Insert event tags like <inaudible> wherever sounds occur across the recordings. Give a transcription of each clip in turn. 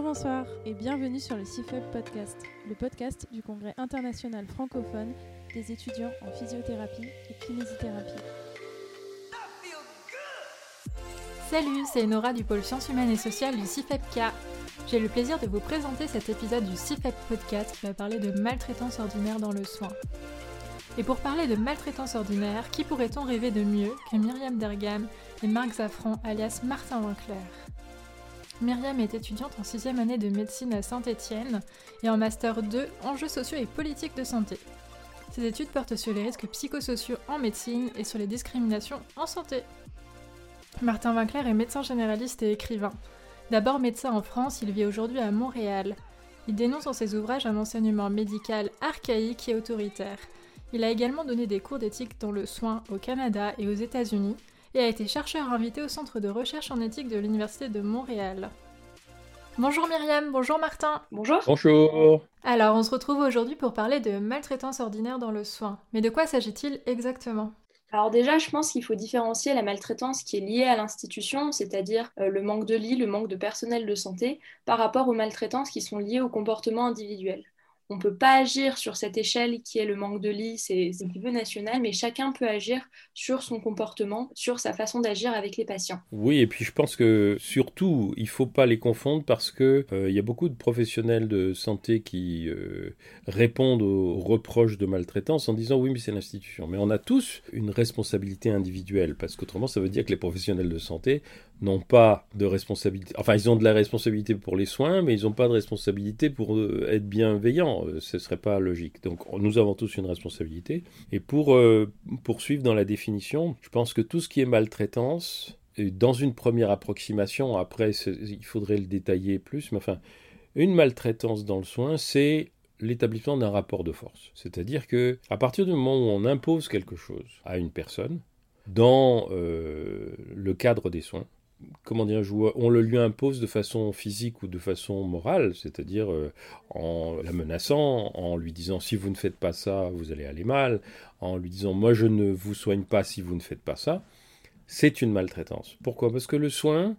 Bonjour, bonsoir et bienvenue sur le CIFEB Podcast, le podcast du Congrès international francophone des étudiants en physiothérapie et kinésithérapie. Salut, c'est Nora du pôle sciences humaines et sociales du CIFEPK. J'ai le plaisir de vous présenter cet épisode du CIFEP Podcast qui va parler de maltraitance ordinaire dans le soin. Et pour parler de maltraitance ordinaire, qui pourrait-on rêver de mieux que Myriam Dergam et Marc Zaffran alias Martin Winkler? Myriam est étudiante en 6 année de médecine à Saint-Étienne et en master 2 enjeux sociaux et politiques de santé. Ses études portent sur les risques psychosociaux en médecine et sur les discriminations en santé. Martin Winkler est médecin généraliste et écrivain. D'abord médecin en France, il vit aujourd'hui à Montréal. Il dénonce dans ses ouvrages un enseignement médical archaïque et autoritaire. Il a également donné des cours d'éthique dans le soin au Canada et aux États-Unis, et a été chercheur invité au Centre de recherche en éthique de l'Université de Montréal. Bonjour Myriam, bonjour Martin. Bonjour. Bonjour. Alors, on se retrouve aujourd'hui pour parler de maltraitance ordinaire dans le soin. Mais de quoi s'agit-il exactement? Alors déjà, je pense qu'il faut différencier la maltraitance qui est liée à l'institution, c'est-à-dire euh, le manque de lits, le manque de personnel de santé, par rapport aux maltraitances qui sont liées au comportement individuel on ne peut pas agir sur cette échelle qui est le manque de lits, c'est au niveau national, mais chacun peut agir sur son comportement, sur sa façon d'agir avec les patients. Oui, et puis je pense que surtout, il ne faut pas les confondre parce qu'il euh, il y a beaucoup de professionnels de santé qui euh, répondent aux reproches de maltraitance en disant oui, mais c'est l'institution. Mais on a tous une responsabilité individuelle parce qu'autrement, ça veut dire que les professionnels de santé n'ont pas de responsabilité. Enfin, ils ont de la responsabilité pour les soins, mais ils n'ont pas de responsabilité pour euh, être bienveillants. Euh, ce ne serait pas logique. Donc, nous avons tous une responsabilité. Et pour euh, poursuivre dans la définition, je pense que tout ce qui est maltraitance, dans une première approximation, après, il faudrait le détailler plus, mais enfin, une maltraitance dans le soin, c'est l'établissement d'un rapport de force. C'est-à-dire que à partir du moment où on impose quelque chose à une personne, dans le cadre des soins, comment dire, on le lui impose de façon physique ou de façon morale, c'est-à-dire euh, en la menaçant, en lui disant si vous ne faites pas ça, vous allez aller mal, en lui disant moi je ne vous soigne pas si vous ne faites pas ça, c'est une maltraitance. Pourquoi? Parce que le soin,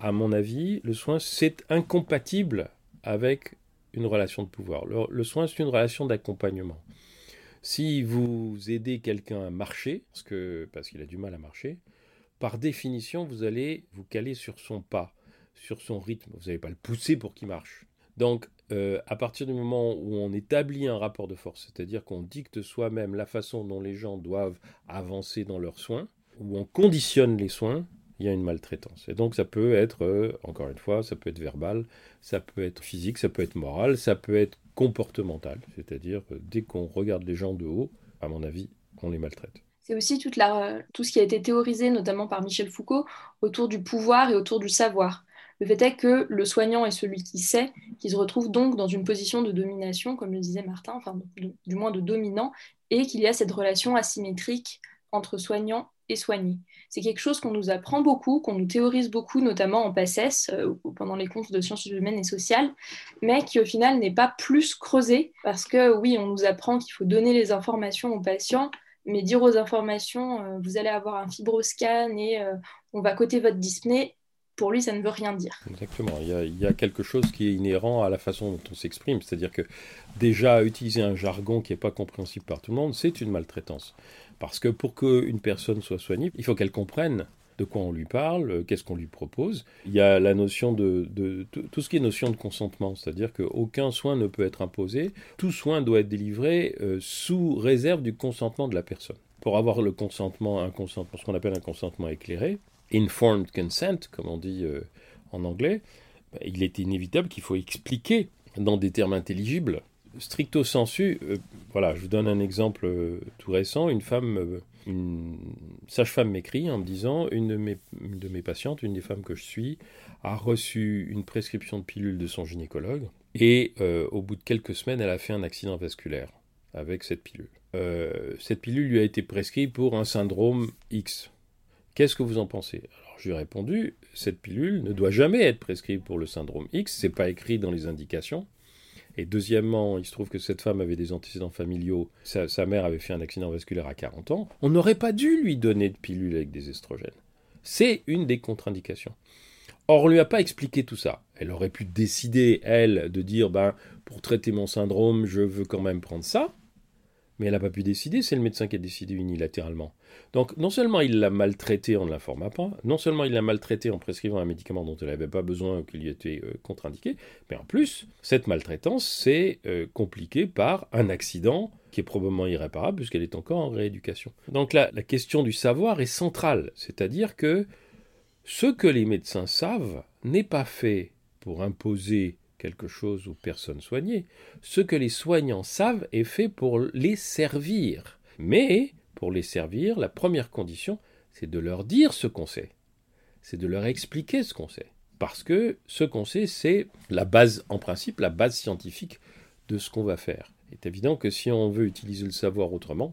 à mon avis, le soin c'est incompatible avec une relation de pouvoir. Le, soin c'est une relation d'accompagnement. Si vous aidez quelqu'un à marcher, parce qu'il a du mal à marcher, par définition, vous allez vous caler sur son pas, sur son rythme. Vous n'allez pas le pousser pour qu'il marche. Donc, euh, à partir du moment où on établit un rapport de force, c'est-à-dire qu'on dicte soi-même la façon dont les gens doivent avancer dans leurs soins, où on conditionne les soins, il y a une maltraitance. Et donc ça peut être, euh, encore une fois, ça peut être verbal, ça peut être physique, ça peut être moral, ça peut être comportemental, c'est-à-dire dès qu'on regarde les gens de haut, à mon avis, on les maltraite c'est aussi tout ce qui a été théorisé, notamment par Michel Foucault, autour du pouvoir et autour du savoir. Le fait est que le soignant est celui qui sait, qui se retrouve donc dans une position de domination, comme le disait Martin, enfin du moins de dominant, et qu'il y a cette relation asymétrique entre soignant et soigné. C'est quelque chose qu'on nous apprend beaucoup, qu'on nous théorise beaucoup, notamment en PACES, euh, pendant les cours de sciences humaines et sociales, mais qui au final n'est pas plus creusé, parce que oui, on nous apprend qu'il faut donner les informations aux patients, mais dire aux informations, euh, vous allez avoir un fibroscan et euh, on va coter votre dyspnée, pour lui, ça ne veut rien dire. Exactement. Il y, a, quelque chose qui est inhérent à la façon dont on s'exprime. C'est-à-dire que déjà, utiliser un jargon qui n'est pas compréhensible par tout le monde, c'est une maltraitance. Parce que pour qu'une personne soit soignée, il faut qu'elle comprenne de quoi on lui parle, euh, qu'est-ce qu'on lui propose. Il y a la notion de, tout ce qui est notion de consentement, c'est-à-dire qu'aucun soin ne peut être imposé, tout soin doit être délivré euh, sous réserve du consentement de la personne. Pour avoir le consentement, un consentement, ce qu'on appelle un consentement éclairé, informed consent, comme on dit euh, en anglais, bah, il est inévitable qu'il faut expliquer dans des termes intelligibles stricto sensu, voilà, je vous donne un exemple tout récent. Une femme une sage-femme m'écrit en me disant une de, mes, patientes, une des femmes que je suis, a reçu une prescription de pilule de son gynécologue et euh, au bout de quelques semaines, elle a fait un accident vasculaire avec cette pilule. Euh, cette pilule lui a été prescrite pour un syndrome X. Qu'est-ce que vous en pensez? Alors je lui ai répondu cette pilule ne doit jamais être prescrite pour le syndrome X, c'est pas écrit dans les indications. Et deuxièmement, il se trouve que cette femme avait des antécédents familiaux. Sa, mère avait fait un accident vasculaire à 40 ans. On n'aurait pas dû lui donner de pilule avec des estrogènes. C'est une des contre-indications. Or, on ne lui a pas expliqué tout ça. Elle aurait pu décider, elle, de dire, ben, pour traiter mon syndrome, je veux quand même prendre ça. Mais elle n'a pas pu décider, c'est le médecin qui a décidé unilatéralement. Donc non seulement il l'a maltraité en ne l'informant pas, non seulement il l'a maltraité en prescrivant un médicament dont elle n'avait pas besoin ou qui lui était euh, contre-indiqué, mais en plus, cette maltraitance s'est euh, compliquée par un accident qui est probablement irréparable puisqu'elle est encore en rééducation. Donc là, la question du savoir est centrale, c'est-à-dire que ce que les médecins savent n'est pas fait pour imposer quelque chose aux personnes soignées. Ce que les soignants savent est fait pour les servir. Mais, pour les servir, la première condition, c'est de leur dire ce qu'on sait. C'est de leur expliquer ce qu'on sait. Parce que ce qu'on sait, c'est la base, en principe, la base scientifique de ce qu'on va faire. Il est évident que si on veut utiliser le savoir autrement,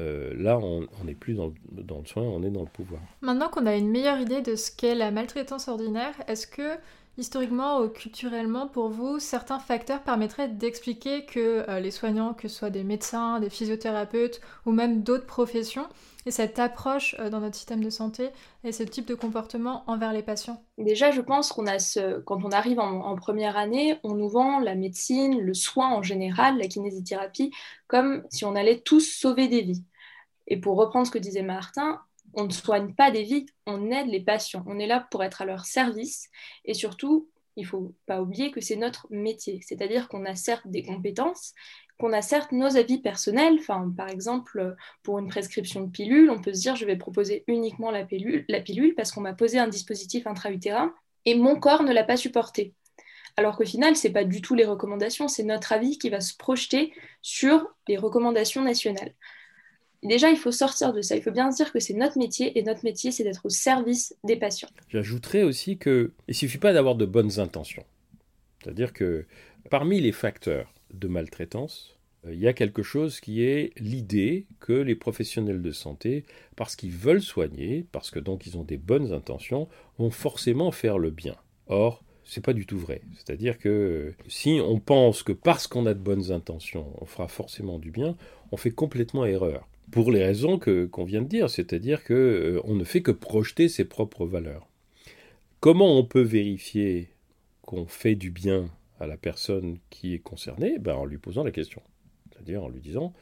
euh, là, on n'est plus dans dans le, soin, on est dans le pouvoir. Maintenant qu'on a une meilleure idée de ce qu'est la maltraitance ordinaire, est-ce que historiquement ou culturellement, pour vous, certains facteurs permettraient d'expliquer que euh, les soignants, que ce soit des médecins, des physiothérapeutes ou même d'autres professions, et cette approche euh, dans notre système de santé et ce type de comportement envers les patients? Déjà, je pense qu'on a ce, quand on arrive en, première année, on nous vend la médecine, le soin en général, la kinésithérapie, comme si on allait tous sauver des vies. Et pour reprendre ce que disait Martin, on ne soigne pas des vies, on aide les patients. On est là pour être à leur service. Et surtout, il ne faut pas oublier que c'est notre métier. C'est-à-dire qu'on a certes des compétences, qu'on a certes nos avis personnels. Par exemple, pour une prescription de pilule, on peut se dire je vais proposer uniquement la pilule, la pilule parce qu'on m'a posé un dispositif intra-utérin et mon corps ne l'a pas supporté. Alors qu'au final, ce n'est pas du tout les recommandations, c'est notre avis qui va se projeter sur les recommandations nationales. Déjà, il faut sortir de ça. Il faut bien dire que c'est notre métier et notre métier, c'est d'être au service des patients. J'ajouterais aussi qu'il ne suffit pas d'avoir de bonnes intentions. C'est-à-dire que parmi les facteurs de maltraitance, euh, il y a quelque chose qui est l'idée que les professionnels de santé, parce qu'ils veulent soigner, parce que donc ils ont des bonnes intentions, vont forcément faire le bien. Or, c'est pas du tout vrai. C'est-à-dire que si on pense que parce qu'on a de bonnes intentions, on fera forcément du bien, on fait complètement erreur pour les raisons que, qu'on vient de dire, c'est-à-dire qu'on euh, on ne fait que projeter ses propres valeurs. Comment on peut vérifier qu'on fait du bien à la personne qui est concernée? Ben, En lui posant la question. C'est-à-dire en lui disant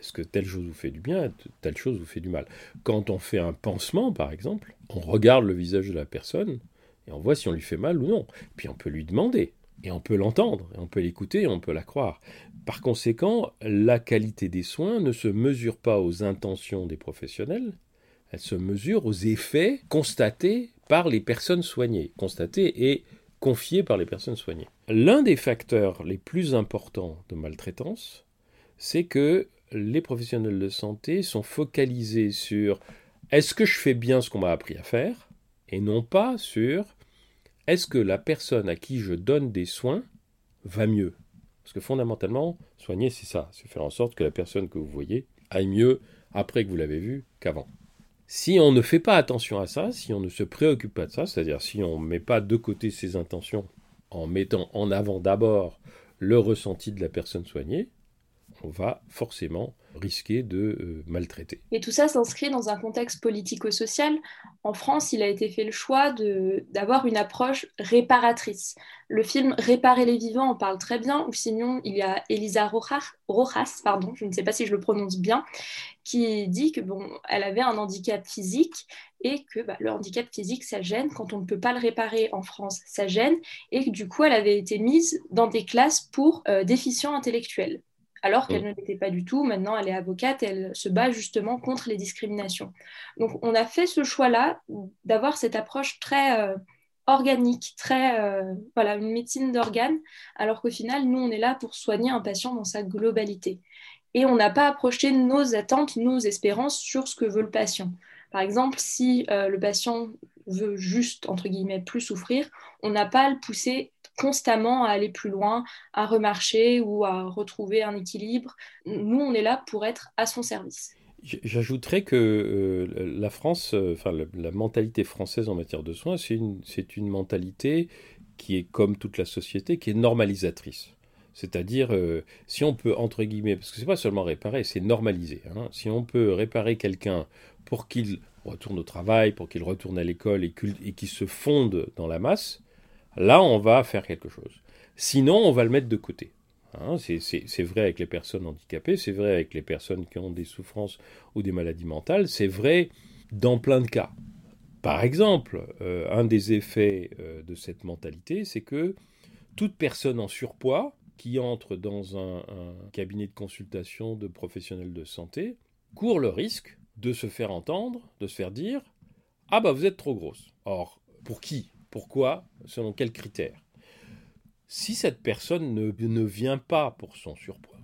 est-ce que telle chose vous fait du bien, telle chose vous fait du mal? Quand on fait un pansement, par exemple, on regarde le visage de la personne et on voit si on lui fait mal ou non. Puis on peut lui demander et on peut l'entendre, on peut l'écouter, on peut la croire. Par conséquent, la qualité des soins ne se mesure pas aux intentions des professionnels, elle se mesure aux effets constatés par les personnes soignées, constatés et confiés par les personnes soignées. L'un des facteurs les plus importants de maltraitance, c'est que les professionnels de santé sont focalisés sur est-ce que je fais bien ce qu'on m'a appris à faire, et non pas sur est-ce que la personne à qui je donne des soins va mieux? Parce que fondamentalement, soigner, c'est ça, c'est faire en sorte que la personne que vous voyez aille mieux après que vous l'avez vue qu'avant. Si on ne fait pas attention à ça, si on ne se préoccupe pas de ça, c'est-à-dire si on ne met pas de côté ses intentions en mettant en avant d'abord le ressenti de la personne soignée, on va forcément risquer de euh, maltraiter. Et tout ça s'inscrit dans un contexte politico-social. En France, il a été fait le choix d'avoir une approche réparatrice. Le film Réparer les vivants en parle très bien, ou sinon il y a Elisa Rojas, pardon, je ne sais pas si je le prononce bien, qui dit que bon, elle avait un handicap physique et que bah, le handicap physique, ça gêne. Quand on ne peut pas le réparer en France, ça gêne. Et que du coup, elle avait été mise dans des classes pour euh, déficients intellectuels alors qu'elle mm. ne l'était pas du tout. Maintenant, elle est avocate et elle se bat justement contre les discriminations. Donc, on a fait ce choix-là d'avoir cette approche très euh, organique, très, euh, voilà, une médecine d'organes, alors qu'au final, nous, on est là pour soigner un patient dans sa globalité. Et on n'a pas approché nos attentes, nos espérances sur ce que veut le patient. Par exemple, si euh, le patient veut juste, entre guillemets, plus souffrir, on n'a pas à le pousser constamment à aller plus loin, à remarcher ou à retrouver un équilibre. Nous, on est là pour être à son service. J'ajouterais que euh, la France, euh, enfin la, mentalité française en matière de soins, c'est une, une, mentalité qui est comme toute la société, qui est normalisatrice. C'est-à-dire, euh, si on peut, entre guillemets, parce que c'est pas seulement réparer, c'est normaliser. Hein. si on peut réparer quelqu'un pour qu'il retourne au travail, pour qu'il retourne à l'école et qu'il se fonde dans la masse, là on va faire quelque chose. Sinon, on va le mettre de côté. Hein, c'est vrai avec les personnes handicapées, c'est vrai avec les personnes qui ont des souffrances ou des maladies mentales, c'est vrai dans plein de cas. Par exemple, euh, un des effets euh, de cette mentalité, c'est que toute personne en surpoids qui entre dans un, cabinet de consultation de professionnels de santé court le risque de se faire entendre, de se faire dire Ah bah vous êtes trop grosse. Or, pour qui? Pourquoi? Selon quels critères? Si cette personne ne, ne vient pas pour son surpoids,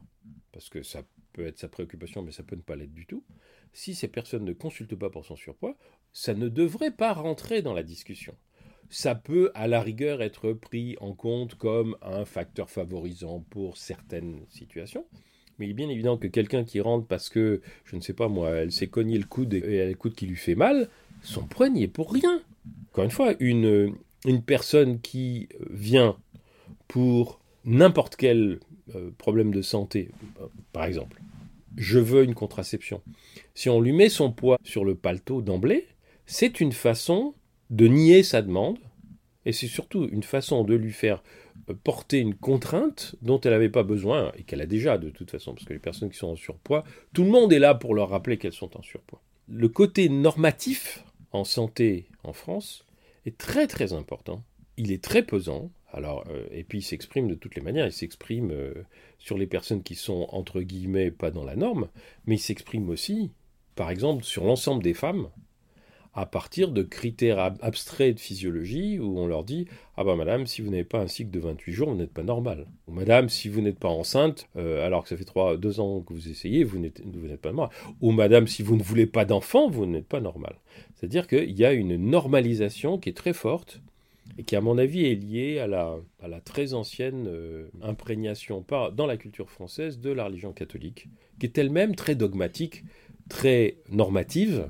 parce que ça peut être sa préoccupation, mais ça peut ne pas l'être du tout, si ces personnes ne consultent pas pour son surpoids, ça ne devrait pas rentrer dans la discussion. Ça peut à la rigueur être pris en compte comme un facteur favorisant pour certaines situations. Mais il est bien évident que quelqu'un qui rentre parce que, je ne sais pas moi, elle s'est cogné le coude et elle a le coude qui lui fait mal, son poignet est pour rien. Encore une fois, une, une personne qui vient pour n'importe quel euh, problème de santé, par exemple, je veux une contraception. Si on lui met son poids sur le paletot d'emblée, c'est une façon de nier sa demande, et c'est surtout une façon de lui faire euh, porter une contrainte dont elle n'avait pas besoin, et qu'elle a déjà de toute façon, parce que les personnes qui sont en surpoids, tout le monde est là pour leur rappeler qu'elles sont en surpoids. Le côté normatif en santé en France est très très important, il est très pesant, alors, euh, et puis il s'exprime de toutes les manières, il s'exprime euh, sur les personnes qui sont entre guillemets pas dans la norme, mais il s'exprime aussi, par exemple, sur l'ensemble des femmes, à partir de critères abstraits de physiologie où on leur dit Ah bah madame, si vous n'avez pas un cycle de 28 jours, vous n'êtes pas normal. Ou madame, si vous n'êtes pas enceinte, euh, alors que ça fait 3, 2 ans que vous essayez, vous n'êtes pas normal. Ou madame, si vous ne voulez pas d'enfant, vous n'êtes pas normal. C'est-à-dire qu'il y a une normalisation qui est très forte et qui, à mon avis, est liée à la, très ancienne euh, imprégnation dans la culture française de la religion catholique, qui est elle-même très dogmatique, très normative,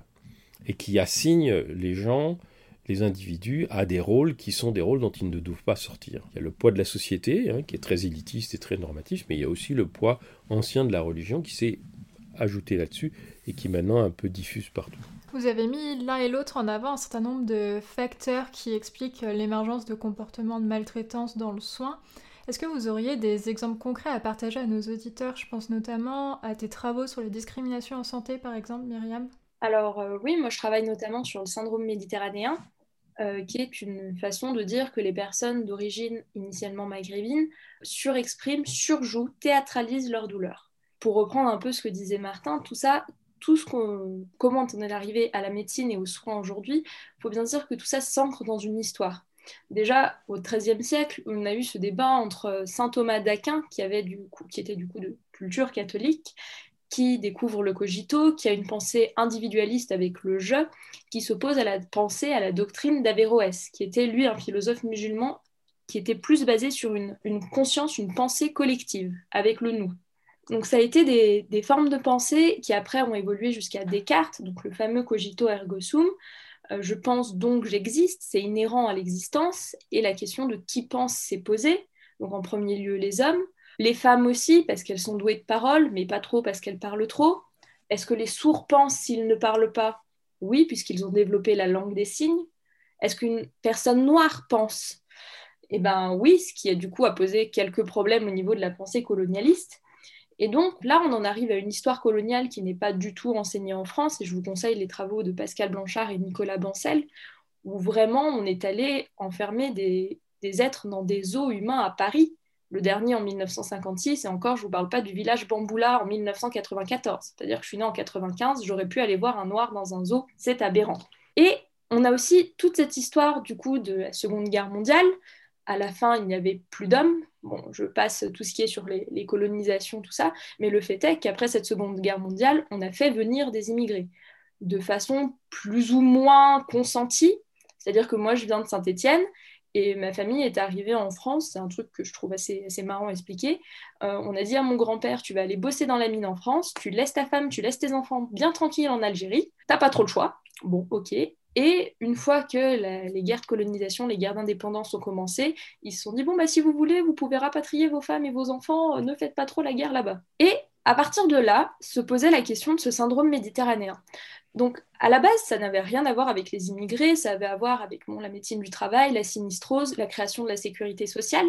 et qui assigne les gens, les individus, à des rôles qui sont des rôles dont ils ne doivent pas sortir. Il y a le poids de la société, hein, qui est très élitiste et très normatif, mais il y a aussi le poids ancien de la religion qui s'est ajouté là-dessus et qui maintenant un peu diffuse partout. Vous avez mis l'un et l'autre en avant un certain nombre de facteurs qui expliquent l'émergence de comportements de maltraitance dans le soin. Est-ce que vous auriez des exemples concrets à partager à nos auditeurs? Je pense notamment à tes travaux sur les discriminations en santé, par exemple, Myriam. Alors euh, oui, moi je travaille notamment sur le syndrome méditerranéen, euh, qui est une façon de dire que les personnes d'origine initialement maghrébine surexpriment, surjouent, théâtralisent leur douleur. Pour reprendre un peu ce que disait Martin, tout ça tout ce qu'on, comment on est arrivé à la médecine et aux soins aujourd'hui, il faut bien dire que tout ça s'ancre dans une histoire. Déjà, au XIIIe siècle, on a eu ce débat entre saint Thomas d'Aquin, qui, avait du qui était du coup de culture catholique, qui découvre le cogito, qui a une pensée individualiste avec le je, qui s'oppose à la pensée, à la doctrine d'Averroès, qui était lui un philosophe musulman qui était plus basé sur une conscience, une pensée collective, avec le nous. Donc ça a été des, formes de pensée qui après ont évolué jusqu'à Descartes, donc le fameux cogito ergo sum. Euh, je pense donc j'existe, c'est inhérent à l'existence, et la question de qui pense s'est posée. Donc en premier lieu les hommes, les femmes aussi parce qu'elles sont douées de parole, mais pas trop parce qu'elles parlent trop. Est-ce que les sourds pensent s'ils ne parlent pas? Oui, puisqu'ils ont développé la langue des signes. Est-ce qu'une personne noire pense? Eh bien oui, ce qui a du coup posé quelques problèmes au niveau de la pensée colonialiste. Et donc là, on en arrive à une histoire coloniale qui n'est pas du tout enseignée en France, et je vous conseille les travaux de Pascal Blanchard et Nicolas Bancel, où vraiment on est allé enfermer des, êtres dans des zoos humains à Paris, le dernier en 1956, et encore, je ne vous parle pas du village Bamboula en 1994. C'est-à-dire que je suis née en 95, j'aurais pu aller voir un noir dans un zoo, c'est aberrant. Et on a aussi toute cette histoire du coup de la Seconde Guerre mondiale. À la fin, il n'y avait plus d'hommes, bon, je passe tout ce qui est sur les, colonisations, tout ça, mais le fait est qu'après cette Seconde Guerre mondiale, on a fait venir des immigrés de façon plus ou moins consentie. C'est-à-dire que moi, je viens de Saint-Étienne et ma famille est arrivée en France. C'est un truc que je trouve assez, marrant à expliquer. Euh, on a dit à mon grand-père, tu vas aller bosser dans la mine en France, tu laisses ta femme, tu laisses tes enfants bien tranquilles en Algérie. T'as pas trop le choix. Bon, ok. Et une fois que les guerres de colonisation, les guerres d'indépendance ont commencé, ils se sont dit bon bah si vous voulez, vous pouvez rapatrier vos femmes et vos enfants, euh, ne faites pas trop la guerre là-bas. Et à partir de là, se posait la question de ce syndrome méditerranéen. Donc, à la base, ça n'avait rien à voir avec les immigrés, ça avait à voir avec la médecine du travail, la sinistrose, la création de la sécurité sociale.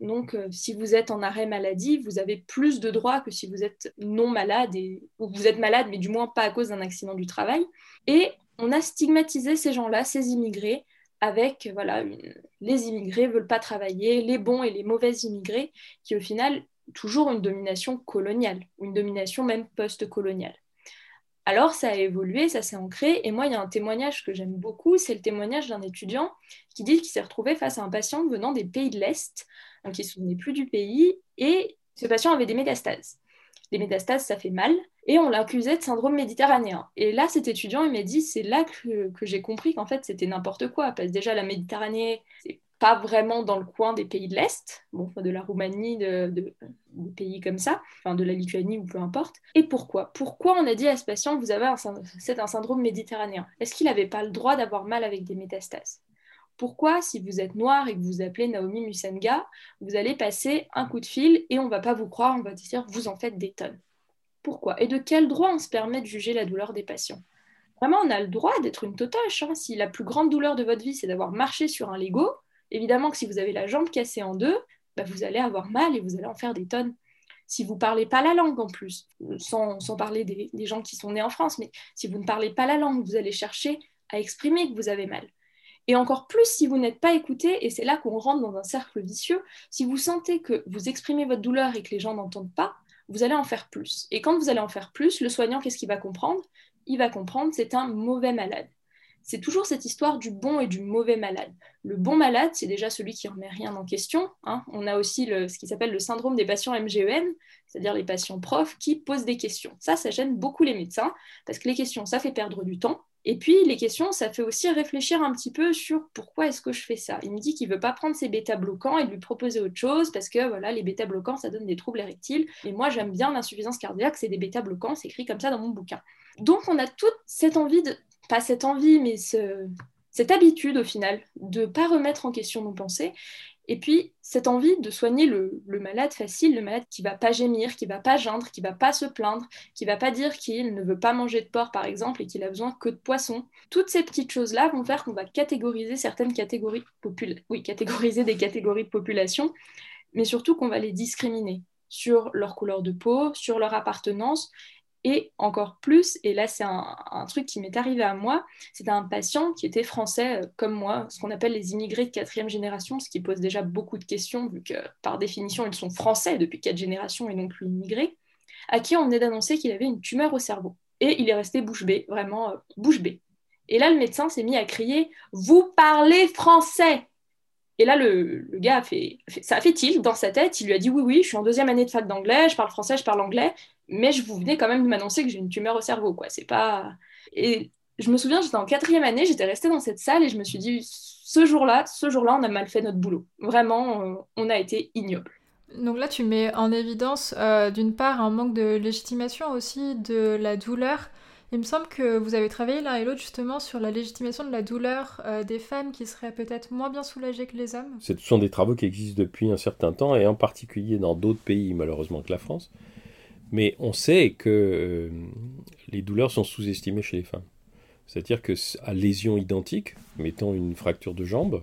Donc, euh, si vous êtes en arrêt maladie, vous avez plus de droits que si vous êtes non malade, ou vous êtes malade, mais du moins pas à cause d'un accident du travail. Et on a stigmatisé ces gens-là, ces immigrés, avec voilà, les immigrés veulent pas travailler, les bons et les mauvais immigrés, qui au final toujours une domination coloniale, ou une domination même post-coloniale. Alors ça a évolué, ça s'est ancré, et moi il y a un témoignage que j'aime beaucoup, c'est le témoignage d'un étudiant qui dit qu'il s'est retrouvé face à un patient venant des pays de l'Est, donc il ne se souvenait plus du pays, et ce patient avait des métastases. Les métastases, ça fait mal, et on l'accusait de syndrome méditerranéen. Et là, cet étudiant, il m'a dit, c'est là que, j'ai compris qu'en fait, c'était n'importe quoi, parce que déjà, la Méditerranée, c'est pas vraiment dans le coin des pays de l'Est, bon, de la Roumanie, de, des pays comme ça, enfin de la Lituanie ou peu importe. Et pourquoi? Pourquoi on a dit à ce patient, vous avez un, c'est un syndrome méditerranéen? Est-ce qu'il n'avait pas le droit d'avoir mal avec des métastases? Pourquoi, si vous êtes noir et que vous appelez Naomi Musenga, vous allez passer un coup de fil et on va pas vous croire, on va dire vous en faites des tonnes? Pourquoi? Et de quel droit on se permet de juger la douleur des patients? Vraiment, on a le droit d'être une totoche. Hein. Si la plus grande douleur de votre vie, c'est d'avoir marché sur un Lego, évidemment que si vous avez la jambe cassée en deux, bah, vous allez avoir mal et vous allez en faire des tonnes. Si vous ne parlez pas la langue en plus, sans, parler des, gens qui sont nés en France, mais si vous ne parlez pas la langue, vous allez chercher à exprimer que vous avez mal. Et encore plus si vous n'êtes pas écouté, et c'est là qu'on rentre dans un cercle vicieux, si vous sentez que vous exprimez votre douleur et que les gens n'entendent pas, vous allez en faire plus. Et quand vous allez en faire plus, le soignant, qu'est-ce qu'il va comprendre? Il va comprendre c'est un mauvais malade. C'est toujours cette histoire du bon et du mauvais malade. Le bon malade, c'est déjà celui qui remet rien en question. Hein. On a aussi ce qui s'appelle le syndrome des patients MGEN, c'est-à-dire les patients profs qui posent des questions. Ça, ça gêne beaucoup les médecins, parce que les questions, ça fait perdre du temps, et puis, les questions, ça fait aussi réfléchir un petit peu sur pourquoi est-ce que je fais ça. Il me dit qu'il ne veut pas prendre ses bêta-bloquants et lui proposer autre chose parce que voilà, les bêta-bloquants, ça donne des troubles érectiles. Et moi, j'aime bien l'insuffisance cardiaque, c'est des bêta-bloquants, c'est écrit comme ça dans mon bouquin. Donc, on a toute cette envie de, pas cette envie, mais cette habitude au final de ne pas remettre en question nos pensées et puis, cette envie de soigner le, malade facile, le malade qui va pas gémir, qui va pas geindre, qui va pas se plaindre, qui va pas dire qu'il ne veut pas manger de porc, par exemple, et qu'il a besoin que de poisson. Toutes ces petites choses-là vont faire qu'on va catégoriser certaines catégories, oui, catégoriser des catégories de population, mais surtout qu'on va les discriminer sur leur couleur de peau, sur leur appartenance, et encore plus, et là c'est un, truc qui m'est arrivé à moi, c'était un patient qui était français euh, comme moi, ce qu'on appelle les immigrés de quatrième génération, ce qui pose déjà beaucoup de questions, vu que par définition ils sont français depuis quatre générations et non plus immigrés, à qui on venait d'annoncer qu'il avait une tumeur au cerveau. Et il est resté bouche bée, vraiment euh, bouche bée. Et là le médecin s'est mis à crier Vous parlez français et là, le, gars a fait, ça a fait tilt dans sa tête. Il lui a dit Oui, oui, je suis en deuxième année de fac d'anglais, je parle français, je parle anglais mais je vous venais quand même de m'annoncer que j'ai une tumeur au cerveau, quoi. C'est pas. Et je me souviens, j'étais en quatrième année, j'étais restée dans cette salle et je me suis dit, ce jour-là, ce jour-là, on a mal fait notre boulot. Vraiment, on a été ignoble. Donc là, tu mets en évidence, euh, d'une part, un manque de légitimation aussi de la douleur. Il me semble que vous avez travaillé l'un et l'autre justement sur la légitimation de la douleur euh, des femmes qui seraient peut-être moins bien soulagées que les hommes. Ce sont des travaux qui existent depuis un certain temps et en particulier dans d'autres pays malheureusement que la France. Mais on sait que euh, les douleurs sont sous-estimées chez les femmes. C'est-à-dire que à lésion identique, mettons une fracture de jambe,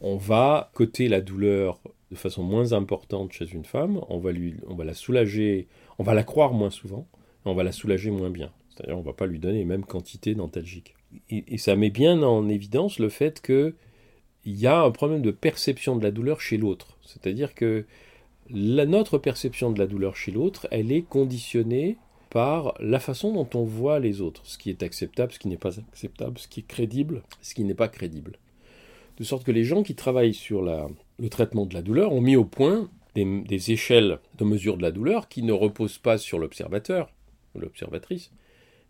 on va coter la douleur de façon moins importante chez une femme, on va, lui, on va la soulager, on va la croire moins souvent, et on va la soulager moins bien. C'est-à-dire on ne va pas lui donner les mêmes quantités d'antalgiques. Et, et, ça met bien en évidence le fait qu'il y a un problème de perception de la douleur chez l'autre. C'est-à-dire que la, notre perception de la douleur chez l'autre, elle est conditionnée par la façon dont on voit les autres, ce qui est acceptable, ce qui n'est pas acceptable, ce qui est crédible, ce qui n'est pas crédible. De sorte que les gens qui travaillent sur le traitement de la douleur ont mis au point des, des échelles de mesure de la douleur qui ne reposent pas sur l'observateur ou l'observatrice,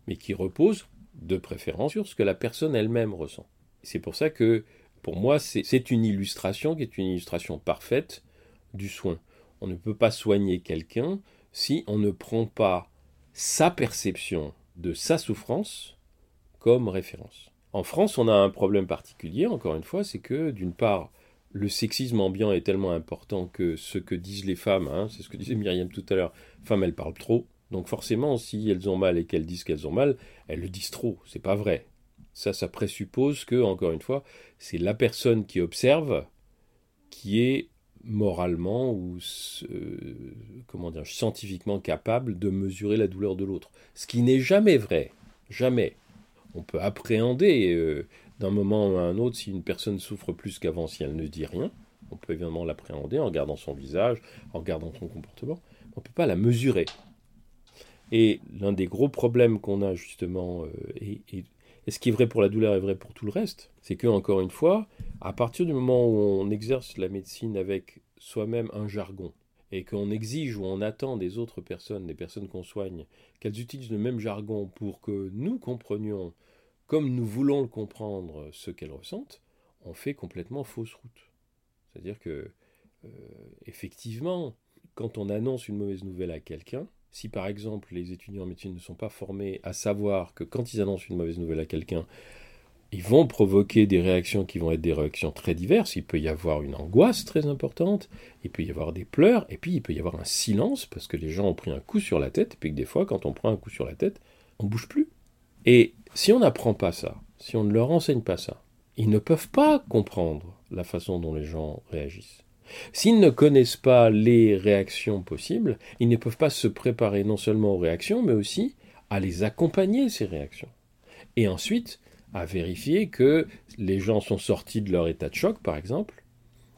mais qui reposent de préférence sur ce que la personne elle-même ressent. C'est pour ça que, pour moi, c'est une illustration qui est une illustration parfaite du soin on ne peut pas soigner quelqu'un si on ne prend pas sa perception de sa souffrance comme référence. En France, on a un problème particulier, encore une fois, c'est que d'une part, le sexisme ambiant est tellement important que ce que disent les femmes, hein, c'est ce que disait Myriam tout à l'heure, femmes elles parlent trop, Donc forcément, si elles ont mal et qu'elles disent qu'elles ont mal, elles le disent trop. C'est pas vrai. Ça, ça présuppose que, encore une fois, c'est la personne qui observe qui est moralement ou comment dire, scientifiquement capable de mesurer la douleur de l'autre. Ce qui n'est jamais vrai. Jamais. On peut appréhender euh, d'un moment à un autre si une personne souffre plus qu'avant si elle ne dit rien. On peut évidemment l'appréhender en regardant son visage, en regardant son comportement. On ne peut pas la mesurer. Et l'un des gros problèmes qu'on a justement, euh, ce qui est vrai pour la douleur est vrai pour tout le reste, c'est que, encore une fois, à partir du moment où on exerce la médecine avec soi-même un jargon, et qu'on exige ou on attend des autres personnes, des personnes qu'on soigne, qu'elles utilisent le même jargon pour que nous comprenions comme nous voulons le comprendre ce qu'elles ressentent, on fait complètement fausse route. C'est-à-dire que, euh, effectivement, quand on annonce une mauvaise nouvelle à quelqu'un, si par exemple les étudiants en médecine ne sont pas formés à savoir que quand ils annoncent une mauvaise nouvelle à quelqu'un, ils vont provoquer des réactions qui vont être des réactions très diverses. Il peut y avoir une angoisse très importante, il peut y avoir des pleurs, et puis il peut y avoir un silence parce que les gens ont pris un coup sur la tête, et puis que des fois, quand on prend un coup sur la tête, on ne bouge plus. Et si on n'apprend pas ça, si on ne leur enseigne pas ça, ils ne peuvent pas comprendre la façon dont les gens réagissent. S'ils ne connaissent pas les réactions possibles, ils ne peuvent pas se préparer non seulement aux réactions, mais aussi à les accompagner, ces réactions. Et ensuite, à vérifier que les gens sont sortis de leur état de choc, par exemple,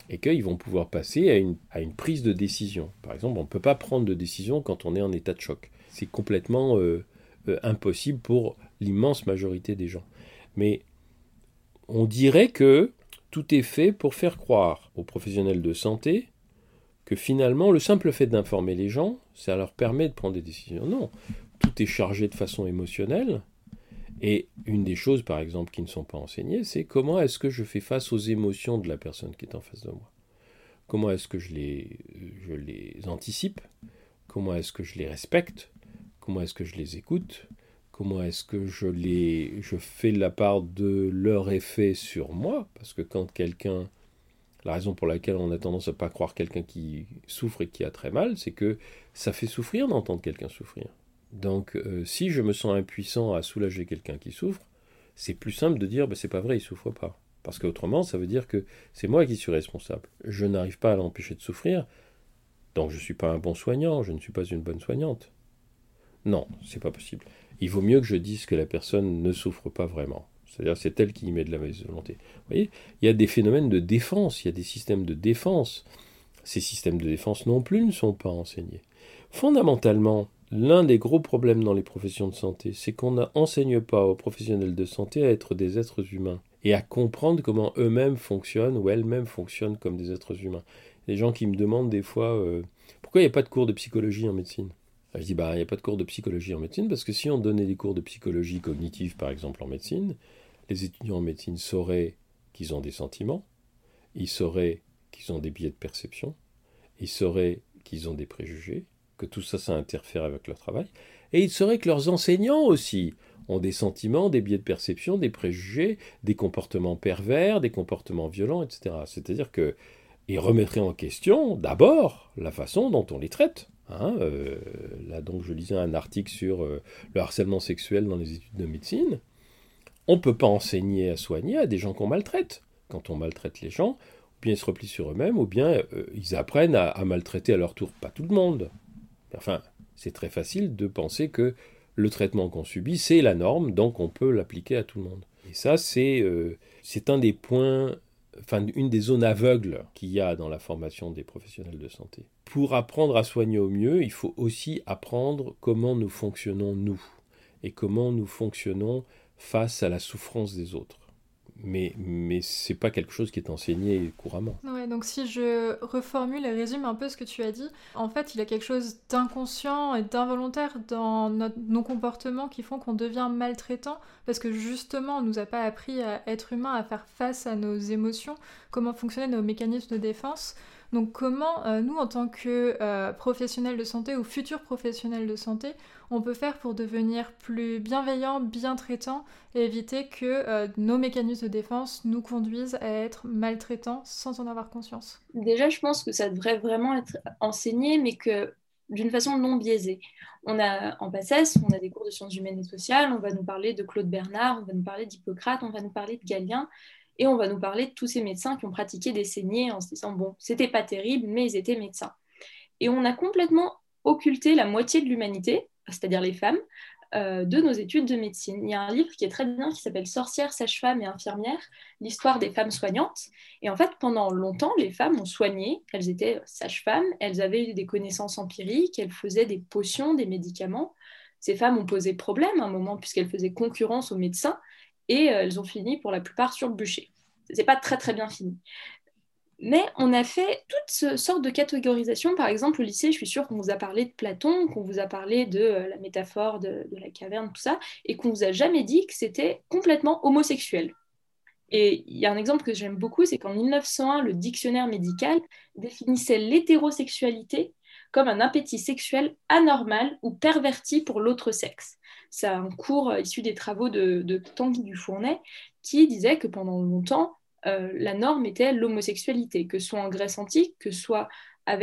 et qu'ils vont pouvoir passer à une, prise de décision. Par exemple, on ne peut pas prendre de décision quand on est en état de choc. C'est complètement euh, euh, impossible pour l'immense majorité des gens. Mais on dirait que tout est fait pour faire croire aux professionnels de santé que finalement le simple fait d'informer les gens, ça leur permet de prendre des décisions. Non, tout est chargé de façon émotionnelle et une des choses, par exemple, qui ne sont pas enseignées, c'est comment est-ce que je fais face aux émotions de la personne qui est en face de moi? Comment est-ce que je les, anticipe? Comment est-ce que je les respecte? Comment est-ce que je les écoute? Comment est-ce que je les, fais la part de leur effet sur moi? Parce que quand quelqu'un, la raison pour laquelle on a tendance à pas croire quelqu'un qui souffre et qui a très mal, c'est que ça fait souffrir d'entendre quelqu'un souffrir. Donc, euh, si je me sens impuissant à soulager quelqu'un qui souffre, c'est plus simple de dire bah, c'est pas vrai, il souffre pas. Parce qu'autrement, ça veut dire que c'est moi qui suis responsable. Je n'arrive pas à l'empêcher de souffrir, donc je ne suis pas un bon soignant, je ne suis pas une bonne soignante. Non, c'est pas possible. Il vaut mieux que je dise que la personne ne souffre pas vraiment. C'est-à-dire c'est elle qui y met de la mauvaise volonté. Vous voyez, il y a des phénomènes de défense, il y a des systèmes de défense. Ces systèmes de défense non plus ne sont pas enseignés. Fondamentalement, L'un des gros problèmes dans les professions de santé, c'est qu'on n'enseigne pas aux professionnels de santé à être des êtres humains et à comprendre comment eux-mêmes fonctionnent ou elles-mêmes fonctionnent comme des êtres humains. Les gens qui me demandent des fois euh, pourquoi il n'y a pas de cours de psychologie en médecine? Je dis bah il n'y a pas de cours de psychologie en médecine parce que si on donnait des cours de psychologie cognitive par exemple en médecine, les étudiants en médecine sauraient qu'ils ont des sentiments, ils sauraient qu'ils ont des biais de perception, ils sauraient qu'ils ont des préjugés, que tout ça, ça interfère avec leur travail. Et il serait que leurs enseignants aussi ont des sentiments, des biais de perception, des préjugés, des comportements pervers, des comportements violents, etc. C'est-à-dire que ils remettraient en question d'abord la façon dont on les traite. Hein, euh, là donc je lisais un article sur euh, le harcèlement sexuel dans les études de médecine. On ne peut pas enseigner à soigner à des gens qu'on maltraite. Quand on maltraite les gens, ou bien ils se replient sur eux-mêmes, ou bien euh, ils apprennent à maltraiter à leur tour. Pas tout le monde. Enfin, c'est très facile de penser que le traitement qu'on subit, c'est la norme, donc on peut l'appliquer à tout le monde. Et ça, c'est un des points, enfin, une des zones aveugles qu'il y a dans la formation des professionnels de santé. Pour apprendre à soigner au mieux, il faut aussi apprendre comment nous fonctionnons nous et comment nous fonctionnons face à la souffrance des autres mais, mais c'est pas quelque chose qui est enseigné couramment. Donc si je reformule et résume un peu ce que tu as dit, en fait, il y a quelque chose d'inconscient et d'involontaire dans nos comportements qui font qu'on devient maltraitant parce que justement, on nous a pas appris à être humain, à faire face à nos émotions, comment fonctionnaient nos mécanismes de défense. Donc comment euh, nous, en tant que euh, professionnels de santé ou futurs professionnels de santé, on peut faire pour devenir plus bienveillants, bien traitants et éviter que euh, nos mécanismes de défense nous conduisent à être maltraitants sans en avoir conscience? Déjà, je pense que ça devrait vraiment être enseigné, mais que d'une façon non biaisée. On a en PACES, on a des cours de sciences humaines et sociales, on va nous parler de Claude Bernard, on va nous parler d'Hippocrate, on va nous parler de Galien, et on va nous parler de tous ces médecins qui ont pratiqué des saignées en se disant, bon, c'était pas terrible, mais ils étaient médecins. Et on a complètement occulté la moitié de l'humanité, c'est-à-dire les femmes, euh, de nos études de médecine. Il y a un livre qui est très bien qui s'appelle Sorcières, sages-femmes et infirmières, l'histoire des femmes soignantes. Et en fait, pendant longtemps, les femmes ont soigné, elles étaient sages-femmes, elles avaient des connaissances empiriques, elles faisaient des potions, des médicaments. Ces femmes ont posé problème à un moment puisqu'elles faisaient concurrence aux médecins et euh, elles ont fini pour la plupart sur le bûcher. C'est pas très très bien fini. Mais on a fait toutes sortes de catégorisations. Par exemple, au lycée, je suis sûre qu'on vous a parlé de Platon, qu'on vous a parlé de euh, la métaphore de, la caverne, tout ça, et qu'on vous a jamais dit que c'était complètement homosexuel. Et il y a un exemple que j'aime beaucoup, c'est qu'en 1901, le dictionnaire médical définissait l'hétérosexualité comme un appétit sexuel anormal ou perverti pour l'autre sexe. C'est un cours issu des travaux de, de Tanguy Dufournay qui disait que pendant longtemps, euh, la norme était l'homosexualité, que ce soit en Grèce antique, que ce soit à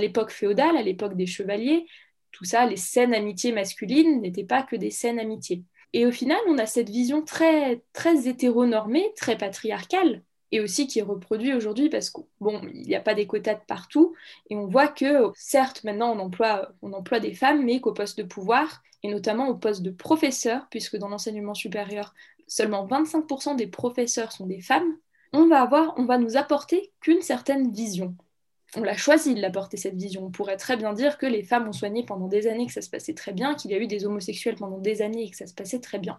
l'époque féodale, à l'époque des chevaliers, tout ça, les scènes amitiés masculines n'étaient pas que des scènes amitiés. Et au final, on a cette vision très, très hétéronormée, très patriarcale, et aussi qui est reproduite aujourd'hui parce bon, n'y a pas des quotas de partout, et on voit que, certes, maintenant on emploie, on emploie des femmes, mais qu'au poste de pouvoir, et notamment au poste de professeur, puisque dans l'enseignement supérieur, seulement 25% des professeurs sont des femmes, on va, avoir, on va nous apporter qu'une certaine vision. On l'a choisi de l'apporter, cette vision. On pourrait très bien dire que les femmes ont soigné pendant des années, que ça se passait très bien, qu'il y a eu des homosexuels pendant des années et que ça se passait très bien.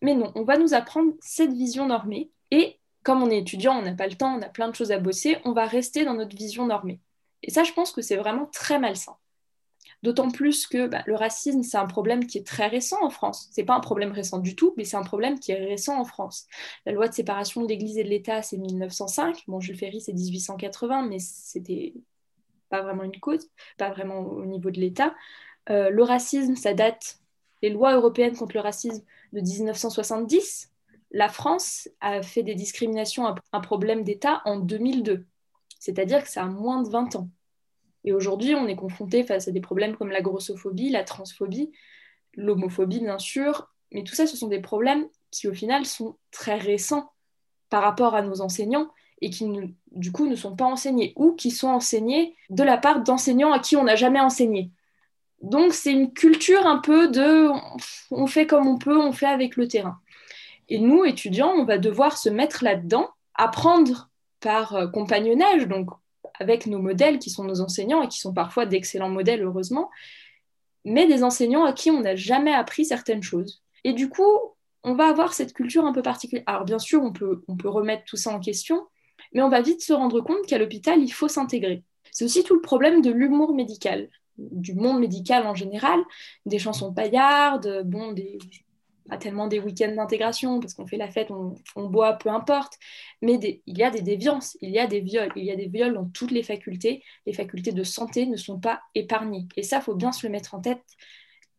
Mais non, on va nous apprendre cette vision normée. Et comme on est étudiant, on n'a pas le temps, on a plein de choses à bosser, on va rester dans notre vision normée. Et ça, je pense que c'est vraiment très malsain. D'autant plus que bah, le racisme, c'est un problème qui est très récent en France. C'est pas un problème récent du tout, mais c'est un problème qui est récent en France. La loi de séparation de l'Église et de l'État, c'est 1905. Bon, Jules Ferry, c'est 1880, mais c'était pas vraiment une cause, pas vraiment au niveau de l'État. Euh, le racisme, ça date, les lois européennes contre le racisme de 1970. La France a fait des discriminations un problème d'État en 2002. C'est-à-dire que ça a moins de 20 ans. Et aujourd'hui, on est confronté face à des problèmes comme la grossophobie, la transphobie, l'homophobie, bien sûr. Mais tout ça, ce sont des problèmes qui, au final, sont très récents par rapport à nos enseignants et qui, du coup, ne sont pas enseignés ou qui sont enseignés de la part d'enseignants à qui on n'a jamais enseigné. Donc, c'est une culture un peu de on fait comme on peut, on fait avec le terrain. Et nous, étudiants, on va devoir se mettre là-dedans, apprendre par euh, compagnonnage, donc avec nos modèles qui sont nos enseignants et qui sont parfois d'excellents modèles, heureusement, mais des enseignants à qui on n'a jamais appris certaines choses. Et du coup, on va avoir cette culture un peu particulière. Alors bien sûr, on peut, on peut remettre tout ça en question, mais on va vite se rendre compte qu'à l'hôpital, il faut s'intégrer. C'est aussi tout le problème de l'humour médical, du monde médical en général, des chansons paillardes, bon, des, pas tellement des week-ends d'intégration, parce qu'on fait la fête, on, boit, peu importe, mais il y a des déviances, il y a des viols, il y a des viols dans toutes les facultés. Les facultés de santé ne sont pas épargnées. Et ça, faut bien se le mettre en tête.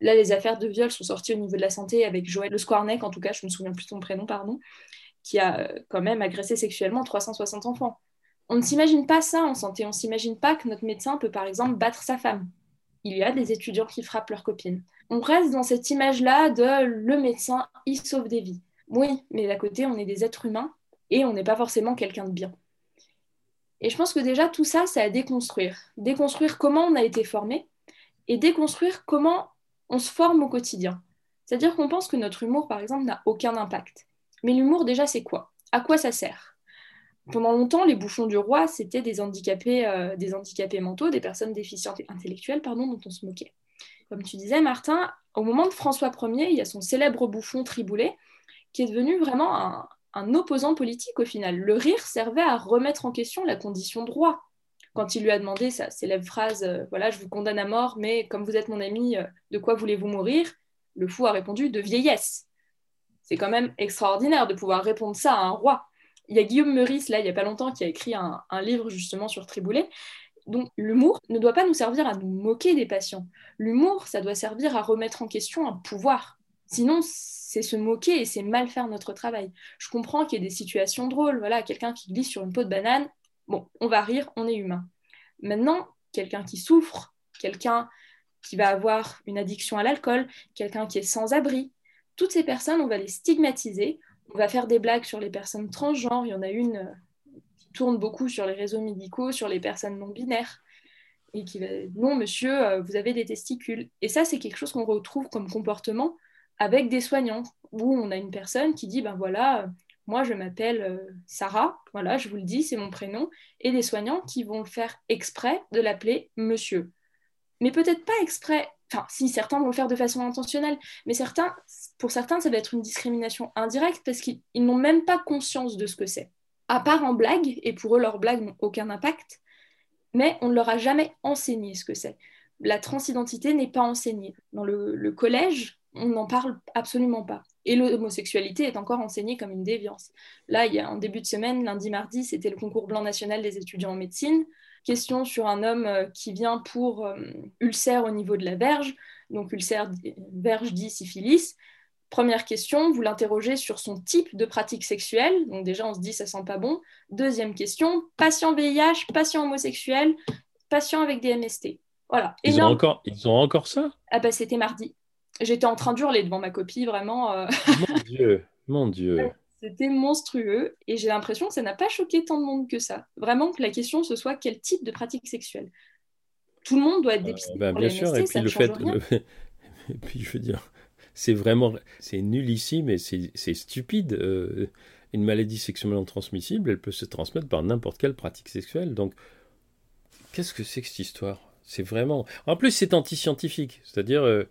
Là, les affaires de viol sont sorties au niveau de la santé avec Joël Le Squarneck, en tout cas, je me souviens plus de son prénom, pardon, qui a euh, quand même agressé sexuellement 360 enfants. On ne s'imagine pas ça en santé, on ne s'imagine pas que notre médecin peut par exemple battre sa femme. Il y a des étudiants qui frappent leurs copines on reste dans cette image-là de le médecin, il sauve des vies. Oui, mais d'à côté, on est des êtres humains et on n'est pas forcément quelqu'un de bien. Et je pense que déjà, tout ça, c'est à déconstruire. Déconstruire comment on a été formé et déconstruire comment on se forme au quotidien. C'est-à-dire qu'on pense que notre humour, par exemple, n'a aucun impact. Mais l'humour, déjà, c'est quoi? À quoi ça sert? Pendant longtemps, les bouchons du roi, c'était des handicapés, euh, des handicapés mentaux, des personnes déficientes intellectuelles, pardon, dont on se moquait comme tu disais, Martin, au moment de François Ier, il y a son célèbre bouffon Triboulet, qui est devenu vraiment un, opposant politique au final. Le rire servait à remettre en question la condition de roi. Quand il lui a demandé sa célèbre phrase euh, Voilà, je vous condamne à mort, mais comme vous êtes mon ami, euh, de quoi voulez-vous mourir? Le fou a répondu De vieillesse. C'est quand même extraordinaire de pouvoir répondre ça à un roi. Il y a Guillaume Meurice, là, il n'y a pas longtemps, qui a écrit un, un livre justement sur Triboulet, donc l'humour ne doit pas nous servir à nous moquer des patients. L'humour, ça doit servir à remettre en question un pouvoir. Sinon, c'est se moquer et c'est mal faire notre travail. Je comprends qu'il y ait des situations drôles. Voilà, quelqu'un qui glisse sur une peau de banane, bon, on va rire, on est humain. Maintenant, quelqu'un qui souffre, quelqu'un qui va avoir une addiction à l'alcool, quelqu'un qui est sans abri. Toutes ces personnes, on va les stigmatiser. On va faire des blagues sur les personnes transgenres. Il y en a une euh, qui tourne beaucoup sur les réseaux médicaux, sur les personnes non binaires. Et qui va non, monsieur, euh, vous avez des testicules. Et ça, c'est quelque chose qu'on retrouve comme comportement avec des soignants, où on a une personne qui dit ben voilà, moi je m'appelle euh, Sarah, voilà, je vous le dis, c'est mon prénom, et des soignants qui vont faire exprès de l'appeler monsieur mais peut-être pas exprès. Enfin, si certains vont le faire de façon intentionnelle, mais certains, pour certains, ça va être une discrimination indirecte parce qu'ils n'ont même pas conscience de ce que c'est. À part en blague, et pour eux, leurs blagues n'ont aucun impact, mais on ne leur a jamais enseigné ce que c'est. La transidentité n'est pas enseignée. Dans le, collège, on n'en parle absolument pas. Et l'homosexualité est encore enseignée comme une déviance. Là, il y a un début de semaine, lundi, mardi, c'était le concours blanc national des étudiants en médecine question sur un homme euh, qui vient pour euh, ulcère au niveau de la verge, donc ulcère verge dit syphilis. Première question, vous l'interrogez sur son type de pratique sexuelle, donc déjà on se dit ça sent pas bon. Deuxième question, patient VIH, patient homosexuel, patient avec des MST. Voilà. Ils, ont encore, ils ont encore ça? Ah bah c'était mardi. J'étais en train d'hurler devant ma copie, vraiment. Euh. Mon Dieu, mon Dieu. <laughs> C'était monstrueux et j'ai l'impression que ça n'a pas choqué tant de monde que ça. Vraiment que la question ce soit quel type de pratique sexuelle. Tout le monde doit être euh, dépisté. Bah, bien sûr, et puis le fait. <laughs> et puis je veux dire, c'est vraiment. C'est nullissime et c'est stupide. Euh, une maladie sexuellement transmissible, elle peut se transmettre par n'importe quelle pratique sexuelle. Donc, qu'est-ce que c'est que cette histoire? C'est vraiment. En plus, c'est anti-scientifique. C'est-à-dire. Euh,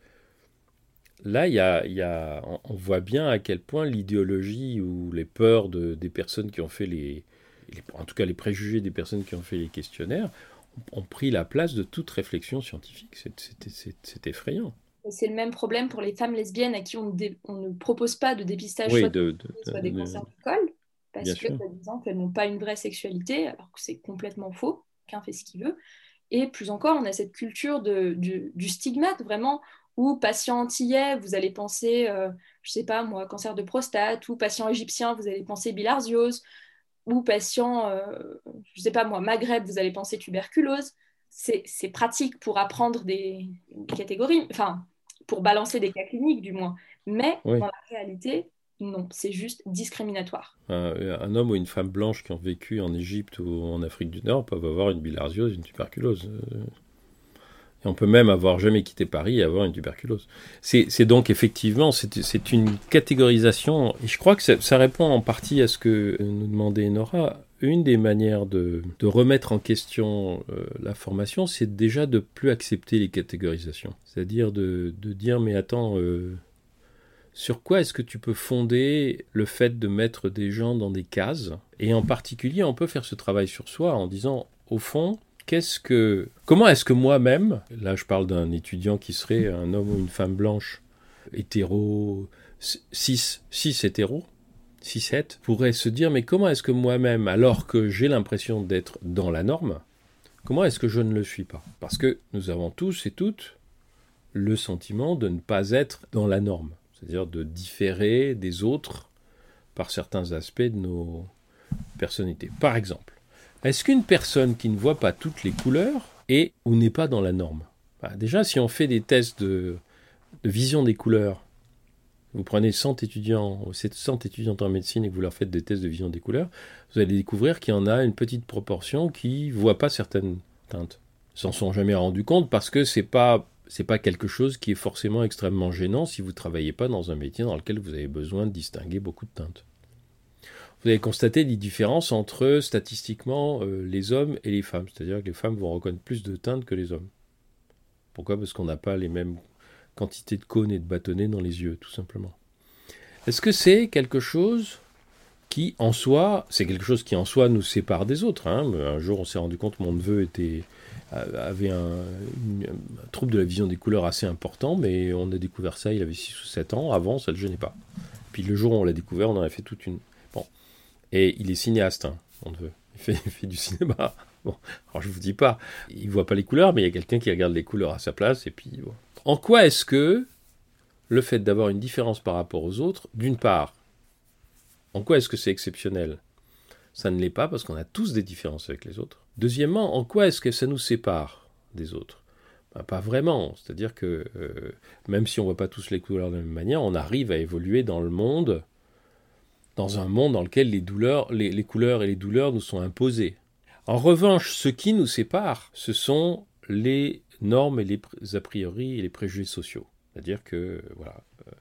là, y a, on voit bien à quel point l'idéologie ou les peurs des personnes qui ont fait les, en tout cas les préjugés des personnes qui ont fait les questionnaires, ont, pris la place de toute réflexion scientifique. C'est effrayant. C'est le même problème pour les femmes lesbiennes à qui on, ne propose pas de dépistage soit, de, des cancers du col, parce que, par exemple, elles n'ont pas une vraie sexualité, alors que c'est complètement faux, qu'un fait ce qu'il veut. Et plus encore, on a cette culture du, du, stigmate, vraiment, ou patient antillais, vous allez penser, euh, je sais pas moi, cancer de prostate, ou patient égyptien, vous allez penser bilharziose, ou patient, euh, je sais pas moi, Maghreb, vous allez penser tuberculose. C'est pratique pour apprendre des, catégories, enfin, pour balancer des cas cliniques du moins. Mais dans la réalité, non, c'est juste discriminatoire. Un, homme ou une femme blanche qui ont vécu en Égypte ou en Afrique du Nord peuvent avoir une bilharziose, une tuberculose. Et on peut même avoir jamais quitté Paris et avoir une tuberculose. C'est donc effectivement, c'est une catégorisation, et je crois que ça, répond en partie à ce que nous demandait Nora. Une des manières de, remettre en question euh, la formation, c'est déjà de plus accepter les catégorisations. C'est-à-dire de, de, dire, mais attends, euh, sur quoi est-ce que tu peux fonder le fait de mettre des gens dans des cases? Et en particulier, on peut faire ce travail sur soi en disant, au fond, comment est-ce que moi-même, là je parle d'un étudiant qui serait un homme ou une femme blanche, hétéro, 6, 6 hétéro, 6, 7, pourrait se dire, mais comment est-ce que moi-même, alors que j'ai l'impression d'être dans la norme, comment est-ce que je ne le suis pas? Parce que nous avons tous et toutes le sentiment de ne pas être dans la norme, c'est-à-dire de différer des autres par certains aspects de nos personnalités. Par exemple, est-ce qu'une personne qui ne voit pas toutes les couleurs est ou n'est pas dans la norme? Bah, Déjà, si on fait des tests de, vision des couleurs, vous prenez 100 étudiants, 100 étudiantes en médecine et que vous leur faites des tests de vision des couleurs, vous allez découvrir qu'il y en a une petite proportion qui ne voit pas certaines teintes. Ils s'en sont jamais rendus compte parce que c'est pas pas quelque chose qui est forcément extrêmement gênant si vous ne travaillez pas dans un métier dans lequel vous avez besoin de distinguer beaucoup de teintes vous allez constater des différences entre statistiquement euh, les hommes et les femmes. C'est-à-dire que les femmes vont reconnaître plus de teintes que les hommes. Pourquoi? Parce qu'on n'a pas les mêmes quantités de cônes et de bâtonnets dans les yeux, tout simplement. Est-ce que c'est quelque chose qui, en soi, c'est quelque chose qui en soi nous sépare des autres hein? Un jour, on s'est rendu compte que mon neveu avait un, un, trouble de la vision des couleurs assez important, mais on a découvert ça, il avait 6 ou 7 ans. Avant, ça ne le gênait pas. Puis le jour où on l'a découvert, on en a fait toute une, et il est cinéaste, hein, on veut. Il fait, du cinéma. <laughs> Bon, alors je vous dis pas, il voit pas les couleurs, mais il y a quelqu'un qui regarde les couleurs à sa place. Et puis, en quoi est-ce que le fait d'avoir une différence par rapport aux autres, d'une part, en quoi est-ce que c'est exceptionnel? Ça ne l'est pas parce qu'on a tous des différences avec les autres. Deuxièmement, en quoi est-ce que ça nous sépare des autres? Ben, Pas vraiment. C'est-à-dire que euh, même si on ne voit pas tous les couleurs de la même manière, on arrive à évoluer dans le monde, dans un monde dans lequel les, couleurs et les douleurs nous sont imposées. En revanche, ce qui nous sépare, ce sont les normes et les a priori et les préjugés sociaux. C'est-à-dire que, voilà, euh,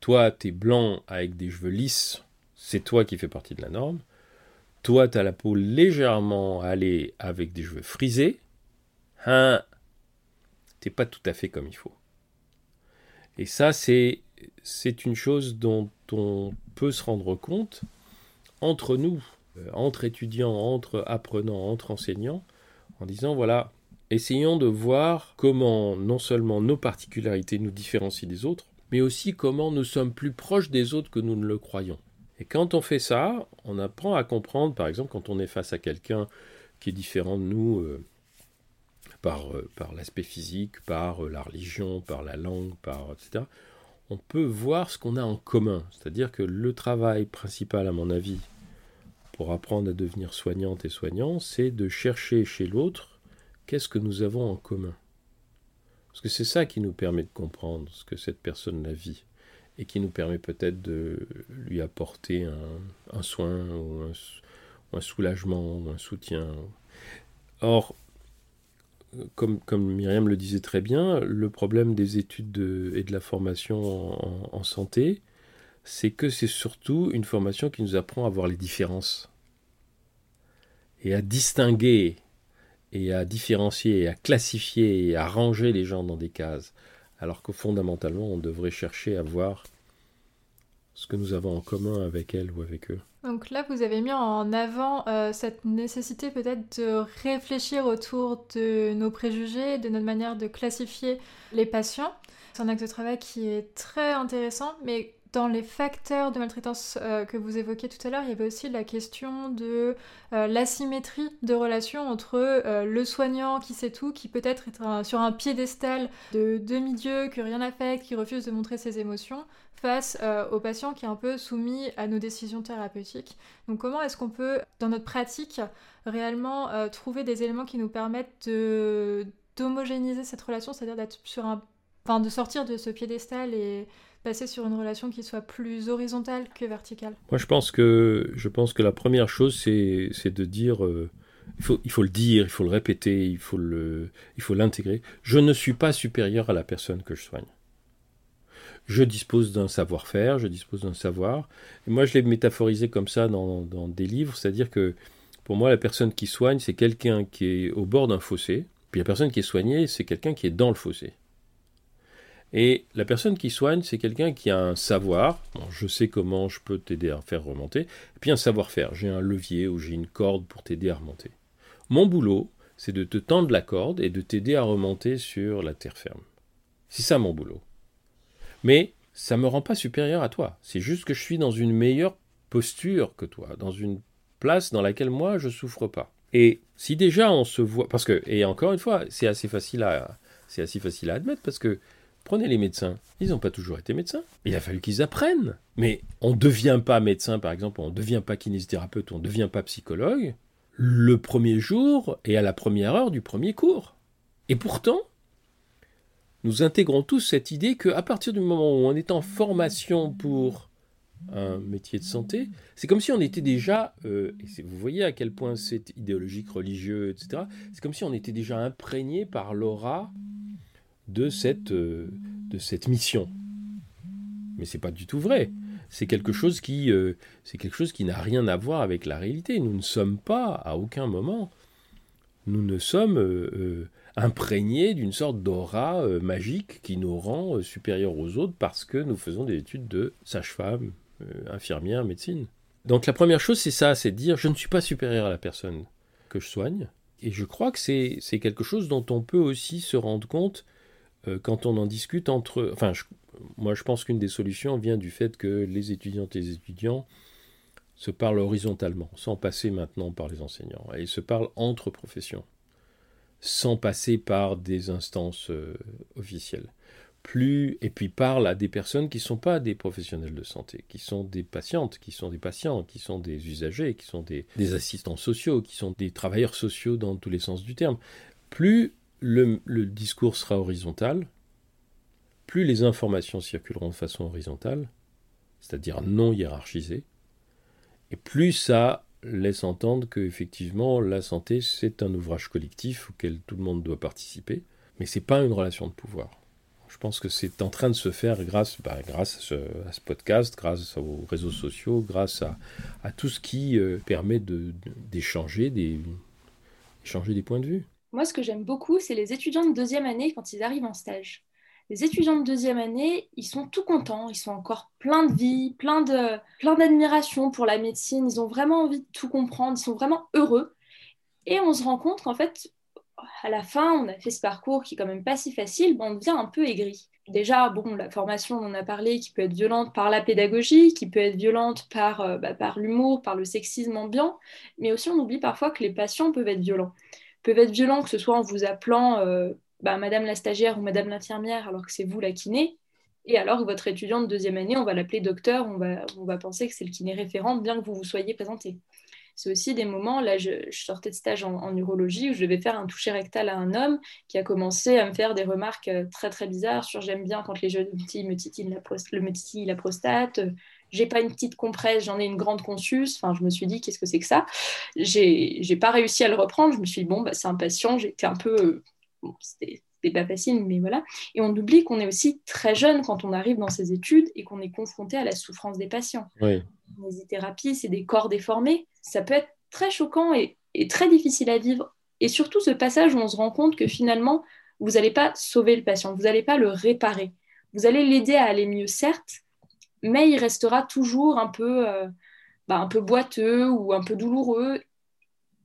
toi, tu es blanc avec des cheveux lisses, c'est toi qui fais partie de la norme. Toi, tu as la peau légèrement allée avec des cheveux frisés. Hein, t'es pas tout à fait comme il faut. Et ça, c'est, c'est une chose dont on peut se rendre compte entre nous, euh, entre étudiants, entre apprenants, entre enseignants, en disant voilà, essayons de voir comment non seulement nos particularités nous différencient des autres, mais aussi comment nous sommes plus proches des autres que nous ne le croyons. Et quand on fait ça, on apprend à comprendre, par exemple, quand on est face à quelqu'un qui est différent de nous euh, par, euh, par l'aspect physique, par la religion, par la langue, par etc., on peut voir ce qu'on a en commun. C'est-à-dire que le travail principal, à mon avis, pour apprendre à devenir soignante et soignant, c'est de chercher chez l'autre qu'est-ce que nous avons en commun. Parce que c'est ça qui nous permet de comprendre ce que cette personne la vit et qui nous permet peut-être de lui apporter un, soin ou un, soulagement ou un soutien. Or, comme, Myriam le disait très bien, le problème des études et de la formation en santé, c'est que c'est surtout une formation qui nous apprend à voir les différences et à distinguer et à différencier et à classifier et à ranger les gens dans des cases, alors que fondamentalement on devrait chercher à voir ce que nous avons en commun avec elles ou avec eux. Donc là, vous avez mis en avant euh, cette nécessité peut-être de réfléchir autour de nos préjugés, de notre manière de classifier les patients. C'est un axe de travail qui est très intéressant, mais dans les facteurs de maltraitance euh, que vous évoquiez tout à l'heure, il y avait aussi la question de euh, l'asymétrie de relation entre euh, le soignant qui sait tout, qui peut-être est sur un piédestal de demi-dieu, que rien n'affecte, qui refuse de montrer ses émotions, face au patient qui est un peu soumis à nos décisions thérapeutiques. Donc comment est-ce qu'on peut, dans notre pratique, réellement trouver des éléments qui nous permettent d'homogénéiser cette relation, c'est-à-dire d'être sur un... Enfin, de sortir de ce piédestal et passer sur une relation qui soit plus horizontale que verticale? Moi, je pense que, je pense que la première chose, c'est, de dire, euh, il, faut, il faut le dire, il faut le répéter, il faut, l'intégrer. Je ne suis pas supérieur à la personne que je soigne. Je dispose d'un savoir-faire, je dispose d'un savoir. Et moi, je l'ai métaphorisé comme ça dans des livres, c'est-à-dire que pour moi, la personne qui soigne, c'est quelqu'un qui est au bord d'un fossé, puis la personne qui est soignée, c'est quelqu'un qui est dans le fossé. Et la personne qui soigne, c'est quelqu'un qui a un savoir. je sais comment je peux t'aider à faire remonter. Et puis un savoir-faire. J'ai un levier ou j'ai une corde pour t'aider à remonter. Mon boulot, c'est de te tendre la corde et de t'aider à remonter sur la terre ferme. C'est ça mon boulot. Mais ça ne me rend pas supérieur à toi. C'est juste que je suis dans une meilleure posture que toi, dans une place dans laquelle moi je souffre pas. Et si déjà on se voit, parce que et encore une fois, c'est assez facile à c'est assez facile à admettre parce que Prenez les médecins. Ils n'ont pas toujours été médecins. Il a fallu qu'ils apprennent. Mais on ne devient pas médecin, par exemple, on ne devient pas kinésithérapeute, on ne devient pas psychologue le premier jour et à la première heure du premier cours. Et pourtant, nous intégrons tous cette idée qu'à partir du moment où on est en formation pour un métier de santé, c'est comme si on était déjà, euh, et vous voyez à quel point c'est idéologique, religieux, etc., c'est comme si on était déjà imprégné par l'aura de cette, euh, de cette mission. Mais c'est pas du tout vrai. C'est quelque chose qui, euh, qui n'a rien à voir avec la réalité. Nous ne sommes pas, à aucun moment, nous ne sommes euh, imprégnés d'une sorte d'aura magique qui nous rend supérieurs aux autres parce que nous faisons des études de sage-femme, infirmière, médecine. Donc la première chose, c'est ça, c'est de dire je ne suis pas supérieur à la personne que je soigne. Et je crois que c'est quelque chose dont on peut aussi se rendre compte euh, quand on en discute entre... Enfin, moi je pense qu'une des solutions vient du fait que les étudiantes et les étudiants se parlent horizontalement, sans passer maintenant par les enseignants, et se parlent entre professions, sans passer par des instances euh, officielles. Plus, et puis parlent à des personnes qui ne sont pas des professionnels de santé, qui sont des patientes, qui sont des patients, qui sont des usagers, qui sont des assistants sociaux, qui sont des travailleurs sociaux dans tous les sens du terme. Plus le, discours sera horizontal, plus les informations circuleront de façon horizontale, c'est-à-dire non hiérarchisée, et plus ça laisse entendre que effectivement la santé c'est un ouvrage collectif auquel tout le monde doit participer, mais c'est pas une relation de pouvoir. Je pense que c'est en train de se faire grâce, bah, grâce à ce, podcast, grâce aux réseaux sociaux, grâce à, tout ce qui euh, permet d'échanger des points de vue. Moi, ce que j'aime beaucoup, c'est les étudiants de deuxième année quand ils arrivent en stage les étudiants de deuxième année, ils sont tout contents, ils sont encore pleins de vie, plein de plein d'admiration pour la médecine, ils ont vraiment envie de tout comprendre, ils sont vraiment heureux. Et on se rend compte qu'en fait, à la fin, on a fait ce parcours qui est quand même pas si facile, on devient un peu aigri. Déjà, bon, la formation, on en a parlé, qui peut être violente par la pédagogie, qui peut être violente par, euh, bah, par l'humour, par le sexisme ambiant, mais aussi on oublie parfois que les patients peuvent être violents. Peuvent être violents que ce soit en vous appelant euh, bah, Madame la stagiaire ou Madame l'infirmière alors que c'est vous la kiné. Et alors votre étudiant de deuxième année, on va l'appeler docteur, on va, on va penser que c'est le kiné référent, bien que vous vous soyez présenté. C'est aussi des moments, là je, sortais de stage en, urologie où je devais faire un toucher rectal à un homme qui a commencé à me faire des remarques euh, très très bizarres sur j'aime bien quand les jeunes filles me titillent la, le me titillent la prostate, j'ai pas une petite compresse, j'en ai une grande consus. Enfin, je me suis dit, qu'est-ce que c'est que ça? J'ai pas réussi à le reprendre. Je me suis dit, bon, bah, c'est un patient. J'étais un peu euh, c'était pas facile, mais voilà. Et on oublie qu'on est aussi très jeune quand on arrive dans ces études et qu'on est confronté à la souffrance des patients. Oui. Les c'est des corps déformés. Ça peut être très choquant et, très difficile à vivre. Et surtout ce passage où on se rend compte que finalement, vous n'allez pas sauver le patient, vous n'allez pas le réparer. Vous allez l'aider à aller mieux, certes, mais il restera toujours un peu, euh, bah, un peu boiteux ou un peu douloureux.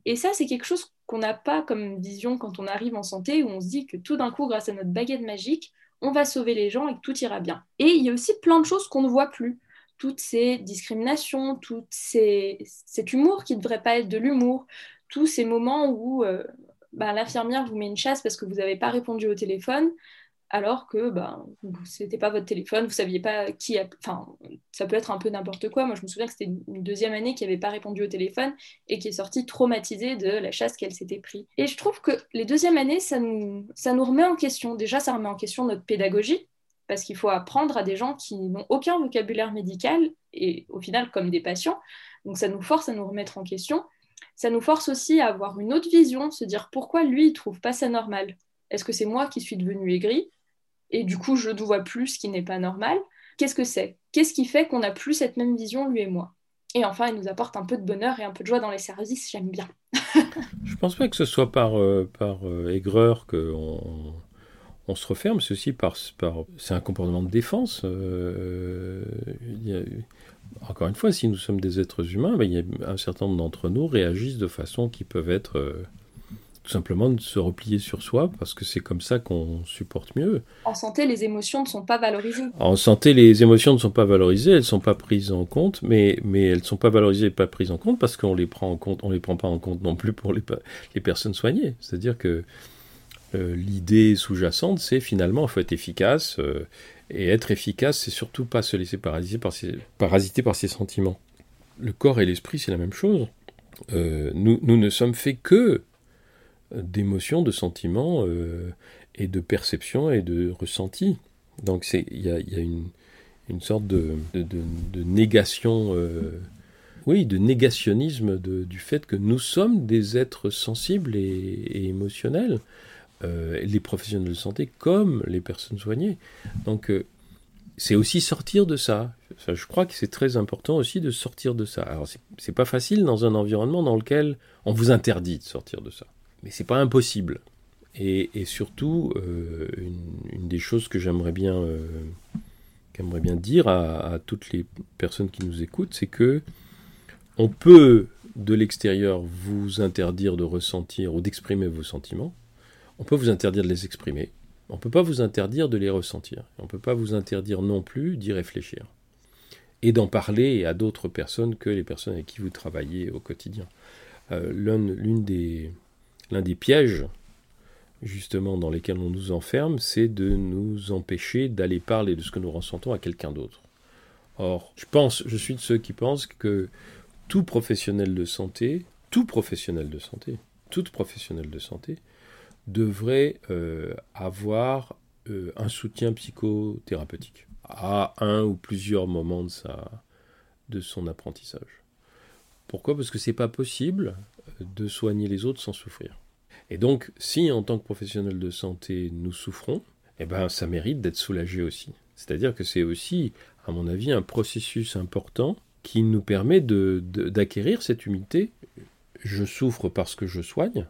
Et ça, c'est quelque chose qu'on n'a pas comme vision quand on arrive en santé, où on se dit que tout d'un coup, grâce à notre baguette magique, on va sauver les gens et que tout ira bien. Et il y a aussi plein de choses qu'on ne voit plus. Toutes ces discriminations, tout ces... cet humour qui ne devrait pas être de l'humour, tous ces moments où euh, bah, l'infirmière vous met une chasse parce que vous n'avez pas répondu au téléphone, alors que ben, c'était pas votre téléphone, vous saviez pas qui a... Enfin, ça peut être un peu n'importe quoi. Moi, je me souviens que c'était une deuxième année qui n'avait pas répondu au téléphone et qui est sortie traumatisée de la chasse qu'elle s'était prise. Et je trouve que les deuxièmes années, ça nous, ça nous remet en question. Déjà, ça remet en question notre pédagogie, parce qu'il faut apprendre à des gens qui n'ont aucun vocabulaire médical, et au final, comme des patients. Donc, ça nous force à nous remettre en question. Ça nous force aussi à avoir une autre vision, se dire pourquoi lui, il trouve pas ça normal. Est-ce que c'est moi qui suis devenue aigrie et du coup je ne vois plus ce qui n'est pas normal. Qu'est-ce que c'est? Qu'est-ce qui fait qu'on n'a plus cette même vision, lui et moi? Et enfin, il nous apporte un peu de bonheur et un peu de joie dans les services, j'aime bien. <laughs> je pense pas que ce soit par, euh, par euh, aigreur qu'on on se referme, aussi par, par c'est un comportement de défense. Euh, encore une fois, si nous sommes des êtres humains, ben, y a un certain nombre d'entre nous réagissent de façon qui peuvent être tout simplement de se replier sur soi parce que c'est comme ça qu'on supporte mieux. En santé, les émotions ne sont pas valorisées. En santé, les émotions ne sont pas valorisées, elles ne sont pas prises en compte, mais, mais elles ne sont pas valorisées et pas prises en compte parce qu'on les prend en compte, on les prend pas en compte non plus pour les, les personnes soignées. C'est-à-dire que euh, l'idée sous-jacente, c'est finalement, il faut être efficace, euh, et être efficace, c'est surtout pas se laisser parasiter par ses, parasiter par ses sentiments. Le corps et l'esprit, c'est la même chose. Euh, nous, nous ne sommes faits que d'émotions, de sentiments euh, et de perceptions et de ressentis. Donc il y a, une, une, sorte de, de, négation, euh, oui, de négationnisme du fait que nous sommes des êtres sensibles et, et émotionnels, euh, les professionnels de santé comme les personnes soignées. Donc c'est aussi sortir de ça. ça. Je crois que c'est très important aussi de sortir de ça. Alors c'est pas facile dans un environnement dans lequel on vous interdit de sortir de ça c'est pas impossible. Et, surtout, euh, une, des choses que j'aimerais bien, euh, bien dire à, toutes les personnes qui nous écoutent, c'est que on peut de l'extérieur vous interdire de ressentir ou d'exprimer vos sentiments. On peut vous interdire de les exprimer. On ne peut pas vous interdire de les ressentir. On ne peut pas vous interdire non plus d'y réfléchir. Et d'en parler à d'autres personnes que les personnes avec qui vous travaillez au quotidien. Euh, l'une des, l'un des pièges justement dans lesquels on nous enferme, c'est de nous empêcher d'aller parler de ce que nous ressentons à quelqu'un d'autre. Or, je pense, je suis de ceux qui pensent que tout professionnel de santé, tout professionnel de santé, toute professionnelle de santé, devrait euh, avoir euh, un soutien psychothérapeutique à un ou plusieurs moments de, son apprentissage. Pourquoi? Parce que c'est pas possible de soigner les autres sans souffrir. Et donc, si en tant que professionnel de santé nous souffrons, eh ben, ça mérite d'être soulagé aussi. C'est-à-dire que c'est aussi, à mon avis, un processus important qui nous permet d'acquérir cette humilité. Je souffre parce que je soigne,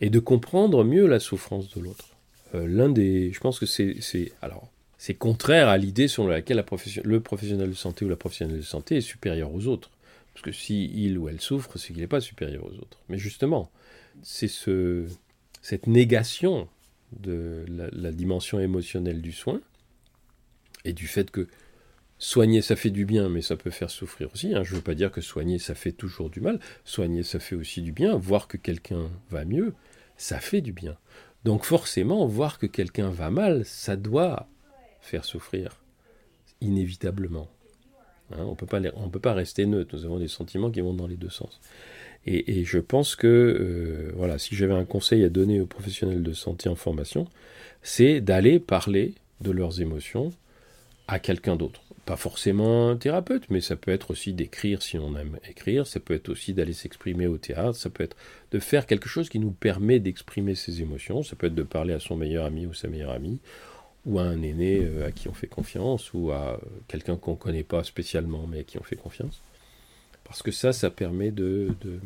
et de comprendre mieux la souffrance de l'autre. Euh, l'un des, je pense que c'est, alors, c'est contraire à l'idée selon laquelle la le professionnel de santé ou la professionnelle de santé est supérieur aux autres. Parce que si il ou elle souffre, c'est qu'il n'est pas supérieur aux autres. Mais justement, c'est ce, cette négation de la, dimension émotionnelle du soin et du fait que soigner ça fait du bien, mais ça peut faire souffrir aussi. Hein. Je ne veux pas dire que soigner ça fait toujours du mal. Soigner ça fait aussi du bien. Voir que quelqu'un va mieux, ça fait du bien. Donc forcément, voir que quelqu'un va mal, ça doit faire souffrir, inévitablement. Hein. on ne peut pas rester neutre. Nous avons des sentiments qui vont dans les deux sens. Et, je pense que, euh, voilà, si j'avais un conseil à donner aux professionnels de santé en formation, c'est d'aller parler de leurs émotions à quelqu'un d'autre. Pas forcément un thérapeute, mais ça peut être aussi d'écrire si on aime écrire, ça peut être aussi d'aller s'exprimer au théâtre, ça peut être de faire quelque chose qui nous permet d'exprimer ses émotions, ça peut être de parler à son meilleur ami ou sa meilleure amie, ou à un aîné euh, à qui on fait confiance, ou à quelqu'un qu'on ne connaît pas spécialement mais à qui on fait confiance. Parce que ça, ça permet de, de,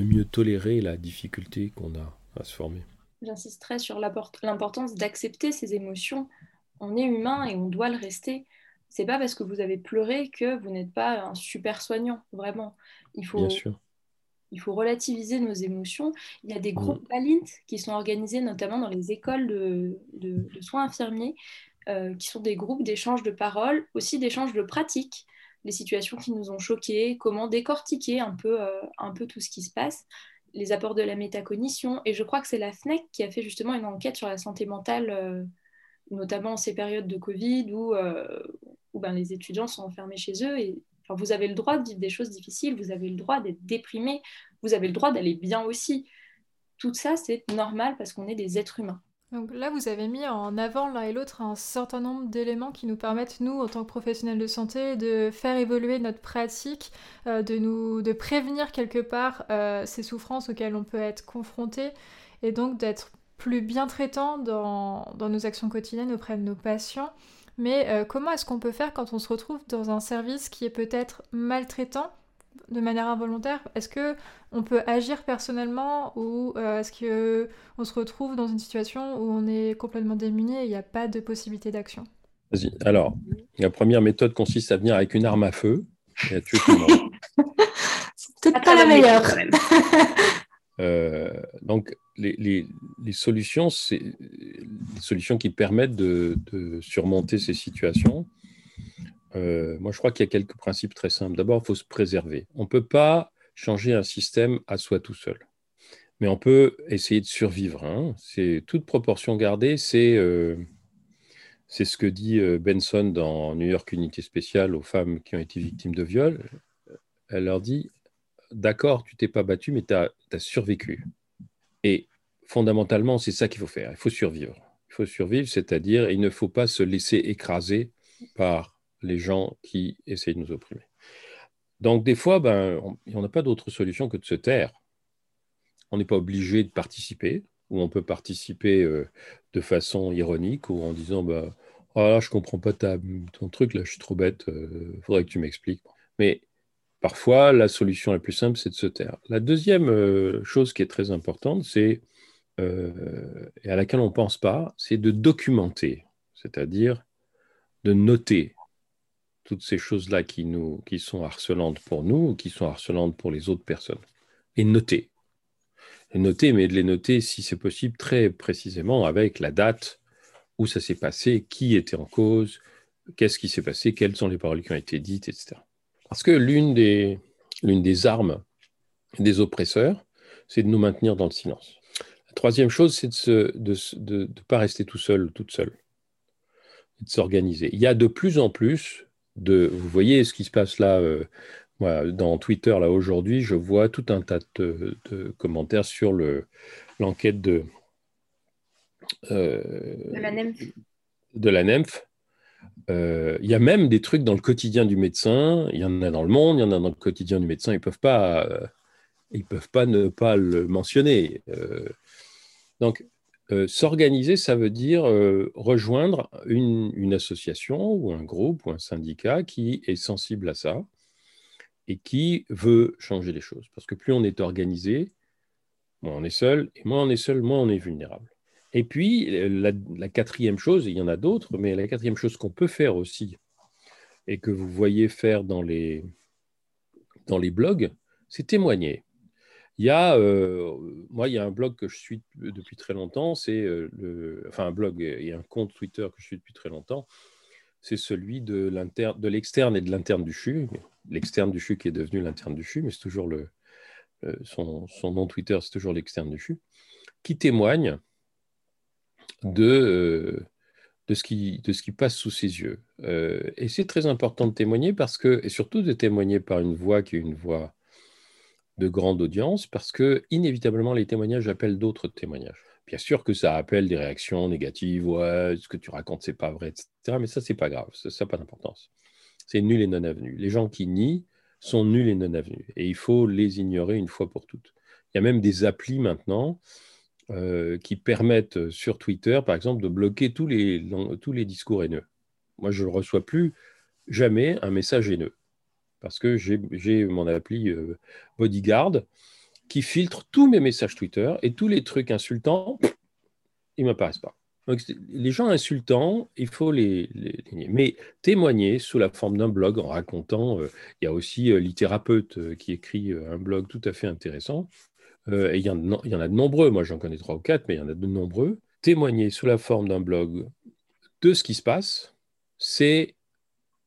mieux tolérer la difficulté qu'on a à se former. J'insisterai sur l'importance d'accepter ses émotions. On est humain et on doit le rester. C'est pas parce que vous avez pleuré que vous n'êtes pas un super soignant, vraiment. Il faut, il faut relativiser nos émotions. Il y a des groupes mmh. qui sont organisés notamment dans les écoles de, de, soins infirmiers, euh, qui sont des groupes d'échange de paroles, aussi d'échange de pratiques les situations qui nous ont choqués, comment décortiquer un peu, euh, un peu tout ce qui se passe, les apports de la métacognition. Et je crois que c'est la FNEC qui a fait justement une enquête sur la santé mentale, euh, notamment en ces périodes de Covid où, où ben, les étudiants sont enfermés chez eux. Et vous avez le droit de vivre des choses difficiles, vous avez le droit d'être déprimé, vous avez le droit d'aller bien aussi. Tout ça, c'est normal parce qu'on est des êtres humains. Donc là, vous avez mis en avant l'un et l'autre un certain nombre d'éléments qui nous permettent, nous, en tant que professionnels de santé, de faire évoluer notre pratique, euh, de nous, de prévenir quelque part euh, ces souffrances auxquelles on peut être confronté, et donc d'être plus bien traitant dans, nos actions quotidiennes auprès de nos patients. Mais euh, comment est-ce qu'on peut faire quand on se retrouve dans un service qui est peut-être maltraitant de manière involontaire? Est-ce que on peut agir personnellement ou euh, est-ce que on se retrouve dans une situation où on est complètement démuni et il n'y a pas de possibilité d'action? Vas-y. Alors, la première méthode consiste à venir avec une arme à feu et à tuer tout le monde. <laughs> C'est peut-être pas la meilleure. <laughs> Euh, donc, les, solutions, les solutions qui permettent de surmonter ces situations euh, moi, je crois qu'il y a quelques principes très simples. D'abord, il faut se préserver. On ne peut pas changer un système à soi tout seul. Mais on peut essayer de survivre. Hein. C'est toute proportion gardée. C'est euh, ce que dit euh, Benson dans New York Unité spéciale aux femmes qui ont été victimes de viol. Elle leur dit D'accord, tu t'es pas battu, mais tu as, survécu. Et fondamentalement, c'est ça qu'il faut faire. Il faut survivre. Il faut survivre, c'est-à-dire il ne faut pas se laisser écraser par les gens qui essayent de nous opprimer. Donc des fois, ben, on n'a pas d'autre solution que de se taire. On n'est pas obligé de participer, ou on peut participer euh, de façon ironique, ou en disant oh là, je comprends pas ton truc, là, je suis trop bête, il euh, faudrait que tu m'expliques. Mais parfois, la solution la plus simple, c'est de se taire. La deuxième euh, chose qui est très importante, c'est, et à laquelle on ne pense pas, c'est de documenter, c'est-à-dire de noter toutes ces choses-là qui, qui sont harcelantes pour nous ou qui sont harcelantes pour les autres personnes. Et noter. Et noter, mais de les noter, si c'est possible, très précisément avec la date où ça s'est passé, qui était en cause, qu'est-ce qui s'est passé, quelles sont les paroles qui ont été dites, etc. Parce que l'une des, l'une des armes des oppresseurs, c'est de nous maintenir dans le silence. La troisième chose, c'est de ne de, de, pas rester tout seul, toute seule, de s'organiser. Il y a de plus en plus vous voyez ce qui se passe là. Euh, dans Twitter, là, aujourd'hui, je vois tout un tas de, commentaires sur l'enquête de, de la NEMF. De la NEMF. Il y a même des trucs dans le quotidien du médecin. Il y en a dans le monde, il y en a dans le quotidien du médecin. Ils ne peuvent pas, ils peuvent pas ne pas le mentionner. donc, s'organiser, ça veut dire rejoindre une, association ou un groupe ou un syndicat qui est sensible à ça et qui veut changer les choses. Parce que plus on est organisé, moins on est seul, et moins on est seul, moins on est vulnérable. Et puis, la, quatrième chose, il y en a d'autres, mais la quatrième chose qu'on peut faire aussi, et que vous voyez faire dans les, dans les blogs, c'est témoigner. Il y a, euh, moi, il y a un blog que je suis depuis très longtemps, c'est euh, le, enfin un blog et un compte Twitter que je suis depuis très longtemps, c'est celui de l'externe et de l'interne du CHU. L'externe du CHU qui est devenu l'interne du CHU, mais c'est toujours le, euh, son, nom Twitter, c'est toujours l'externe du CHU, qui témoigne de, euh, de, ce qui, de ce qui passe sous ses yeux. Euh, et c'est très important de témoigner parce que, et surtout de témoigner par une voix qui est une voix de grande audience, parce que inévitablement les témoignages appellent d'autres témoignages. Bien sûr que ça appelle des réactions négatives, ouais, ce que tu racontes, c'est pas vrai, etc. Mais ça, c'est pas grave, ça n'a pas d'importance. C'est nul et non avenu. Les gens qui nient sont nuls et non avenus. Et il faut les ignorer une fois pour toutes. Il y a même des applis maintenant euh, qui permettent sur Twitter, par exemple, de bloquer tous les, tous les discours haineux. Moi, je ne reçois plus jamais un message haineux parce que j'ai mon appli euh, Bodyguard qui filtre tous mes messages Twitter et tous les trucs insultants, ils ne m'apparaissent pas. Les gens insultants, il faut les, les, Mais témoigner sous la forme d'un blog en racontant, euh, il y a aussi euh, Littérapeute euh, qui écrit un blog tout à fait intéressant. Et il y, en, a de nombreux, moi j'en connais trois ou quatre, mais il y en a de nombreux. Témoigner sous la forme d'un blog de ce qui se passe, c'est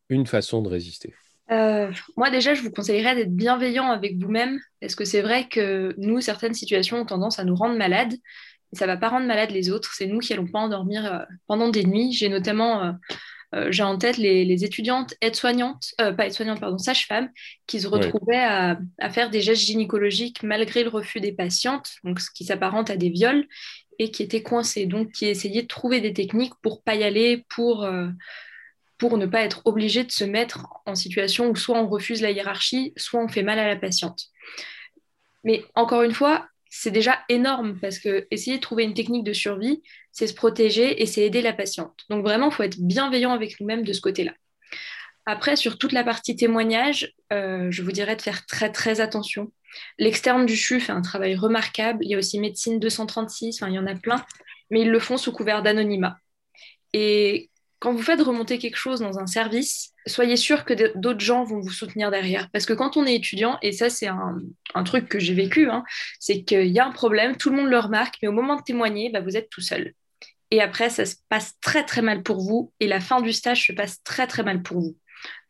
une façon de résister. Euh, moi, déjà, je vous conseillerais d'être bienveillant avec vous-même, parce que c'est vrai que nous, certaines situations ont tendance à nous rendre malades. Et ça ne va pas rendre malades les autres. C'est nous qui n'allons pas endormir euh, pendant des nuits. J'ai notamment, euh, j'ai en tête les, étudiantes aides-soignantes, pas aides-soignantes, pardon, sages-femmes, qui se retrouvaient à, à, faire des gestes gynécologiques malgré le refus des patientes, donc ce qui s'apparente à des viols, et qui étaient coincées, donc qui essayaient de trouver des techniques pour pas y aller, pour pour ne pas être obligé de se mettre en situation où soit on refuse la hiérarchie, soit on fait mal à la patiente. Mais encore une fois, c'est déjà énorme parce que essayer de trouver une technique de survie, c'est se protéger et c'est aider la patiente. Donc vraiment, il faut être bienveillant avec nous-mêmes de ce côté-là. Après, sur toute la partie témoignage, euh, je vous dirais de faire très très attention. L'externe du CHU fait un travail remarquable. Il y a aussi Médecine 236, enfin, il y en a plein, mais ils le font sous couvert d'anonymat. Et quand vous faites remonter quelque chose dans un service, soyez sûr que d'autres gens vont vous soutenir derrière. Parce que quand on est étudiant, et ça c'est un, truc que j'ai vécu, hein, c'est qu'il y a un problème, tout le monde le remarque, mais au moment de témoigner, bah, vous êtes tout seul. Et après, ça se passe très très mal pour vous, et la fin du stage se passe très très mal pour vous.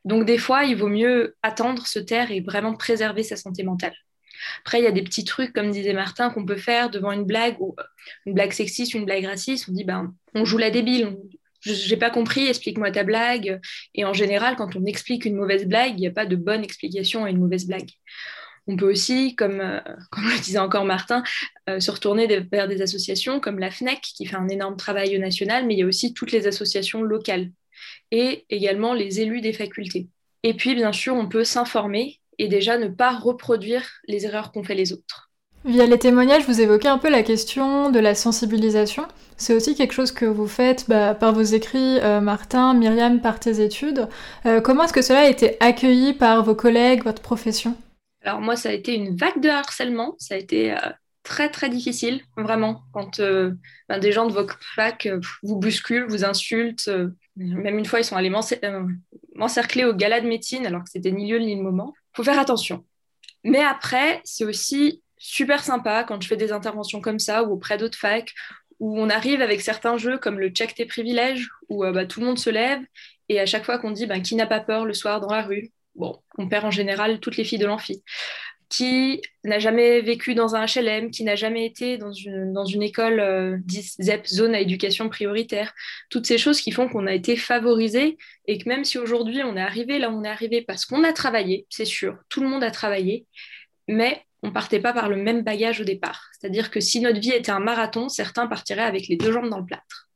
Donc des fois, il vaut mieux attendre, se taire et vraiment préserver sa santé mentale. Après, il y a des petits trucs, comme disait Martin, qu'on peut faire devant une blague, ou une blague sexiste, une blague raciste. On dit, ben, on joue la débile, j'ai pas compris, explique-moi ta blague. Et en général, quand on explique une mauvaise blague, il n'y a pas de bonne explication à une mauvaise blague. On peut aussi, comme, euh, <laughs> comme le disait encore Martin, euh, se retourner vers des associations comme la FNEC, qui fait un énorme travail national, mais il y a aussi toutes les associations locales et également les élus des facultés. Et puis, bien sûr, on peut s'informer et déjà ne pas reproduire les erreurs qu'ont fait les autres. Via les témoignages, vous évoquez un peu la question de la sensibilisation. C'est aussi quelque chose que vous faites bah, par vos écrits, euh, Martin, Myriam, par tes études. Euh, comment est-ce que cela a été accueilli par vos collègues, votre profession? Alors moi, ça a été une vague de harcèlement. Ça a été euh, très très difficile, vraiment. Quand ben, des gens de votre fac vous bousculent, vous insultent. même une fois, ils sont allés m'encercler au gala de médecine alors que c'était ni lieu ni le moment. Il faut faire attention. Mais après, c'est aussi super sympa quand je fais des interventions comme ça ou auprès d'autres facs où on arrive avec certains jeux comme le check tes privilèges où euh, bah, tout le monde se lève et à chaque fois qu'on dit bah, qui n'a pas peur le soir dans la rue, bon, on perd en général toutes les filles de l'amphi. Qui n'a jamais vécu dans un HLM, qui n'a jamais été dans une, dans une école euh, ZEP, zone à éducation prioritaire. Toutes ces choses qui font qu'on a été favorisé et que même si aujourd'hui on est arrivé là où on est arrivé parce qu'on a travaillé, c'est sûr, tout le monde a travaillé, mais on partait pas par le même bagage au départ. C'est-à-dire que si notre vie était un marathon, certains partiraient avec les deux jambes dans le plâtre.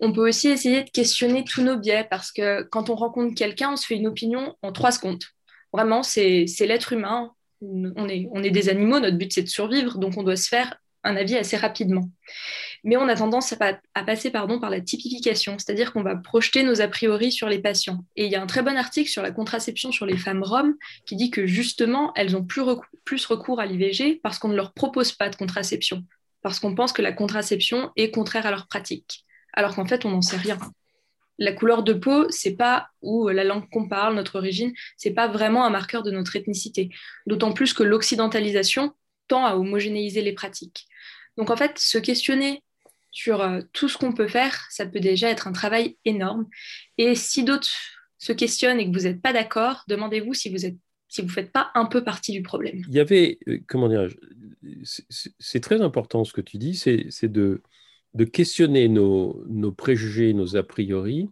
On peut aussi essayer de questionner tous nos biais parce que quand on rencontre quelqu'un, on se fait une opinion en trois secondes. Vraiment, c'est l'être humain. On est des animaux, notre but c'est de survivre, donc on doit se faire un avis assez rapidement. Mais on a tendance à, passer pardon, par la typification, c'est-à-dire qu'on va projeter nos a priori sur les patients. Et il y a un très bon article sur la contraception sur les femmes roms qui dit que justement, elles ont plus, plus recours à l'IVG parce qu'on ne leur propose pas de contraception, parce qu'on pense que la contraception est contraire à leur pratique, alors qu'en fait, on n'en sait rien. La couleur de peau, c'est pas ou la langue qu'on parle, notre origine, c'est pas vraiment un marqueur de notre ethnicité. D'autant plus que l'occidentalisation tend à homogénéiser les pratiques. Donc en fait, se questionner sur euh, tout ce qu'on peut faire, ça peut déjà être un travail énorme. Et si d'autres se questionnent et que vous n'êtes pas d'accord, demandez-vous si vous êtes si vous ne faites pas un peu partie du problème. Il y avait, euh, comment dire, c'est très important ce que tu dis, c'est de, questionner nos, préjugés, nos a priori,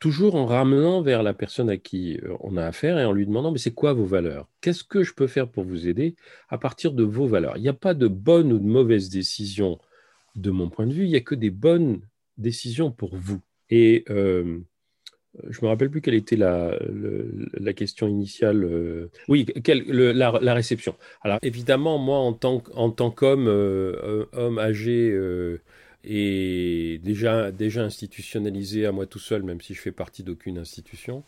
toujours en ramenant vers la personne à qui euh, on a affaire et en lui demandant, mais c'est quoi vos valeurs? Qu'est-ce que je peux faire pour vous aider à partir de vos valeurs? Il n'y a pas de bonne ou de mauvaise décision de mon point de vue, il n'y a que des bonnes décisions pour vous. Et euh, je ne me rappelle plus quelle était la, question initiale. Euh, oui, la, réception. Alors évidemment, moi, en tant, qu'homme euh, âgé et déjà, déjà institutionnalisé à moi tout seul, même si je fais partie d'aucune institution,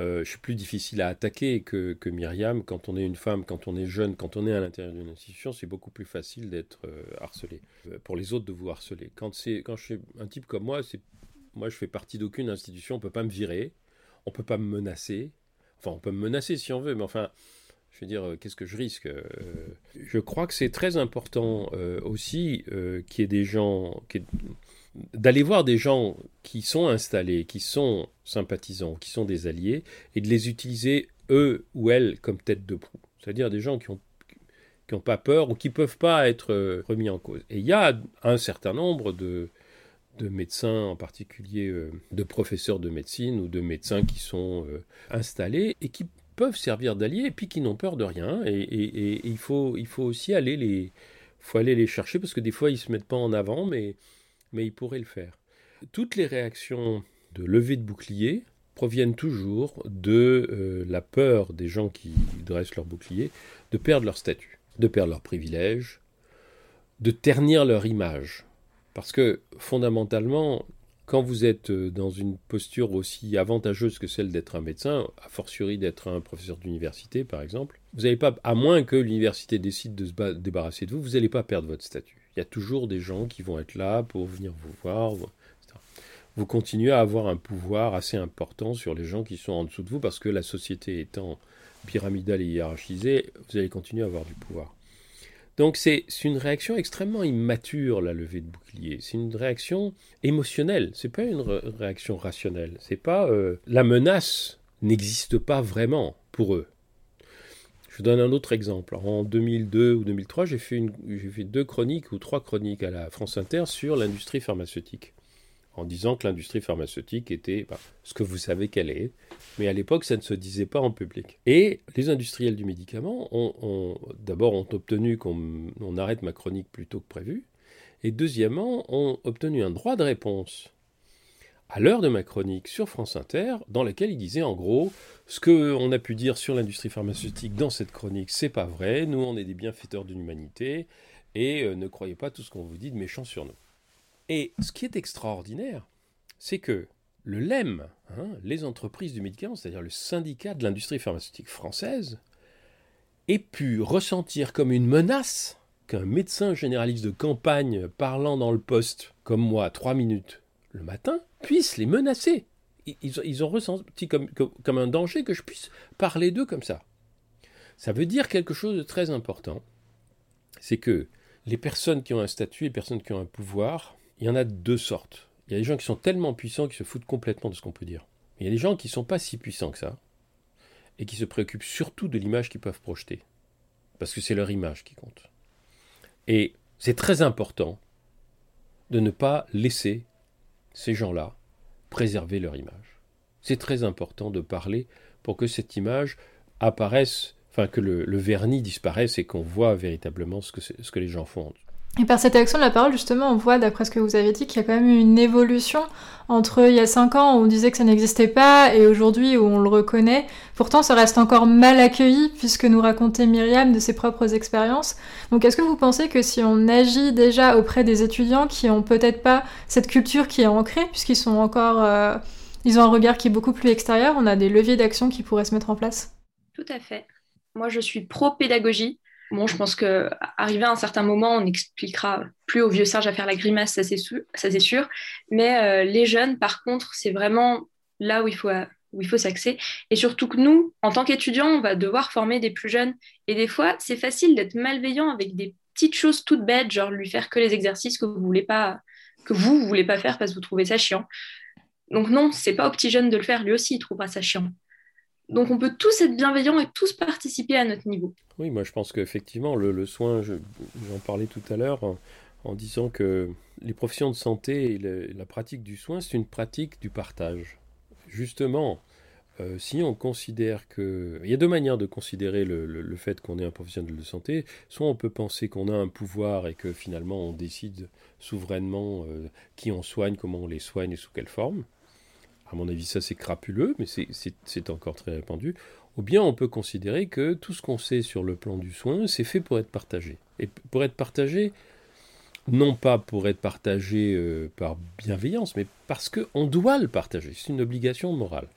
euh, je suis plus difficile à attaquer que, que, Myriam. Quand on est une femme, quand on est jeune, quand on est à l'intérieur d'une institution, c'est beaucoup plus facile d'être euh, harcelé. Euh, pour les autres, de vous harceler. Quand, quand je suis un type comme moi, moi je fais partie d'aucune institution, on peut pas me virer, on peut pas me menacer. Enfin, on peut me menacer si on veut, mais enfin, je veux dire, qu'est-ce que je risque Je crois que c'est très important aussi qu'il y ait des gens, d'aller voir des gens qui sont installés, qui sont sympathisants, qui sont des alliés, et de les utiliser, eux ou elles, comme tête de proue. C'est-à-dire des gens qui n'ont qui ont pas peur ou qui ne peuvent pas être euh, remis en cause. Et il y a un certain nombre de, de médecins, en particulier euh, de professeurs de médecine ou de médecins qui sont euh, installés et qui peuvent servir d'alliés et puis qui n'ont peur de rien. Et, il, faut, il faut aussi aller les, faut aller les chercher parce que des fois ils ne se mettent pas en avant, mais mais il pourrait le faire. Toutes les réactions de levée de bouclier proviennent toujours de euh, la peur des gens qui dressent leur bouclier de perdre leur statut, de perdre leurs privilèges, de ternir leur image. Parce que fondamentalement, quand vous êtes euh, dans une posture aussi avantageuse que celle d'être un médecin, a fortiori d'être un professeur d'université par exemple, vous n'allez pas, à moins que l'université décide de se débarrasser de vous, vous n'allez pas perdre votre statut il y a toujours des gens qui vont être là pour venir vous voir. Vous continuez à avoir un pouvoir assez important sur les gens qui sont en dessous de vous parce que la société étant pyramidale et hiérarchisée, vous allez continuer à avoir du pouvoir. Donc c'est une réaction extrêmement immature la levée de bouclier. C'est une réaction émotionnelle. C'est pas une réaction rationnelle. C'est pas euh, la menace n'existe pas vraiment pour eux. Je donne un autre exemple. En 2002 ou 2003, j'ai fait, fait deux chroniques ou trois chroniques à la France Inter sur l'industrie pharmaceutique, en disant que l'industrie pharmaceutique était bah, ce que vous savez qu'elle est, mais à l'époque, ça ne se disait pas en public. Et les industriels du médicament ont, d'abord ont obtenu qu'on arrête ma chronique plus tôt que prévu, et deuxièmement, ont obtenu un droit de réponse à l'heure de ma chronique sur France Inter, dans laquelle il disait en gros ce qu'on a pu dire sur l'industrie pharmaceutique dans cette chronique, c'est pas vrai. Nous, on est des bienfaiteurs de l'humanité et euh, ne croyez pas tout ce qu'on vous dit de méchant sur nous. Et ce qui est extraordinaire, c'est que le LEM, hein, les entreprises du médicament, c'est-à-dire le syndicat de l'industrie pharmaceutique française, ait pu ressentir comme une menace qu'un médecin généraliste de campagne parlant dans le poste, comme moi, trois minutes le matin, puisse les menacer. Ils, ont ressenti comme, un danger que je puisse parler d'eux comme ça. Ça veut dire quelque chose de très important. C'est que les personnes qui ont un statut et les personnes qui ont un pouvoir, il y en a deux sortes. Il y a des gens qui sont tellement puissants qu'ils se foutent complètement de ce qu'on peut dire. il y a des gens qui ne sont pas si puissants que ça et qui se préoccupent surtout de l'image qu'ils peuvent projeter. Parce que c'est leur image qui compte. Et c'est très important de ne pas laisser ces gens-là préserver leur image. C'est très important de parler pour que cette image apparaisse, enfin que le, vernis disparaisse et qu'on voit véritablement ce que, ce que les gens font. Et par cette action de la parole, justement, on voit, d'après ce que vous avez dit, qu'il y a quand même eu une évolution entre il y a cinq ans où on disait que ça n'existait pas et aujourd'hui où on le reconnaît. Pourtant, ça reste encore mal accueilli puisque nous racontait Myriam de ses propres expériences. Donc, est-ce que vous pensez que si on agit déjà auprès des étudiants qui ont peut-être pas cette culture qui est ancrée, puisqu'ils sont encore, euh, ils ont un regard qui est beaucoup plus extérieur, on a des leviers d'action qui pourraient se mettre en place? Tout à fait. Moi, je suis pro-pédagogie. Bon, je pense qu'arrivé à un certain moment, on n'expliquera plus aux vieux singes à faire la grimace, ça c'est sûr. Mais euh, les jeunes, par contre, c'est vraiment là où il faut où il faut s'axer. Et surtout que nous, en tant qu'étudiants, on va devoir former des plus jeunes. Et des fois, c'est facile d'être malveillant avec des petites choses toutes bêtes, genre lui faire que les exercices que vous voulez pas, que vous, voulez pas faire parce que vous trouvez ça chiant. Donc non, c'est pas aux petits jeunes de le faire, lui aussi il trouvera ça chiant. Donc on peut tous être bienveillants et tous participer à notre niveau. Oui, moi je pense qu'effectivement, le, soin, j'en parlais tout à l'heure en, disant que les professions de santé et la pratique du soin, c'est une pratique du partage. Justement, euh, si on considère que... Il y a deux manières de considérer le, fait qu'on est un professionnel de santé. Soit on peut penser qu'on a un pouvoir et que finalement on décide souverainement euh, qui on soigne, comment on les soigne et sous quelle forme. À mon avis, ça c'est crapuleux, mais c'est encore très répandu. Ou bien on peut considérer que tout ce qu'on sait sur le plan du soin, c'est fait pour être partagé. Et pour être partagé, non pas pour être partagé euh, par bienveillance, mais parce qu'on doit le partager. C'est une obligation morale.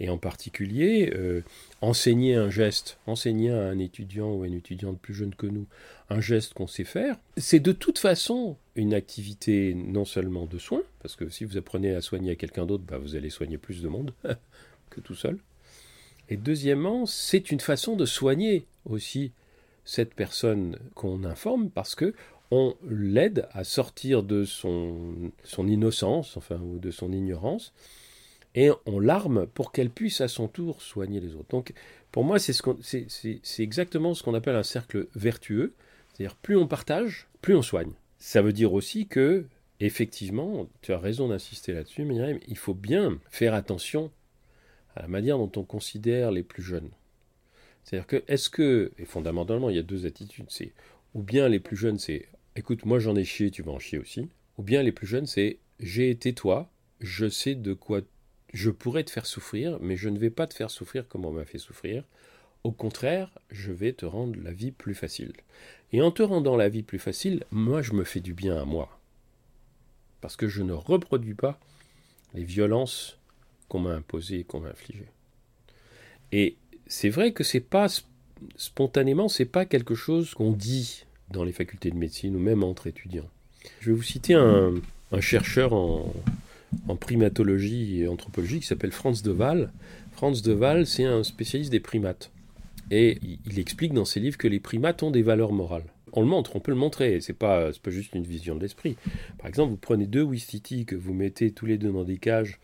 Et en particulier, euh, enseigner un geste, enseigner à un étudiant ou à une étudiante plus jeune que nous un geste qu'on sait faire, c'est de toute façon une activité non seulement de soins, parce que si vous apprenez à soigner à quelqu'un d'autre, bah, vous allez soigner plus de monde <laughs> que tout seul. Et deuxièmement, c'est une façon de soigner aussi cette personne qu'on informe parce que on l'aide à sortir de son, son innocence, enfin, ou de son ignorance, et on l'arme pour qu'elle puisse à son tour soigner les autres. Donc, pour moi, c'est ce exactement ce qu'on appelle un cercle vertueux. C'est-à-dire, plus on partage, plus on soigne. Ça veut dire aussi que, effectivement, tu as raison d'insister là-dessus, Myriam, il faut bien faire attention à la manière dont on considère les plus jeunes. C'est-à-dire que, est-ce que, et fondamentalement, il y a deux attitudes, c'est ou bien les plus jeunes, c'est écoute, moi j'en ai chié, tu vas en chier aussi, ou bien les plus jeunes, c'est j'ai été toi, je sais de quoi je pourrais te faire souffrir, mais je ne vais pas te faire souffrir comme on m'a fait souffrir. Au contraire, je vais te rendre la vie plus facile. Et en te rendant la vie plus facile, moi je me fais du bien à moi. Parce que je ne reproduis pas les violences qu'on m'a imposées et qu'on m'a infligées. Et c'est vrai que c'est pas spontanément, c'est pas quelque chose qu'on dit dans les facultés de médecine ou même entre étudiants. Je vais vous citer un, un chercheur en, en primatologie et anthropologie qui s'appelle Franz de Waal. Franz de Waal, c'est un spécialiste des primates. Et il explique dans ses livres que les primates ont des valeurs morales. On le montre, on peut le montrer, c'est pas, pas juste une vision de l'esprit. Par exemple, vous prenez deux Wistiti que vous mettez tous les deux dans des cages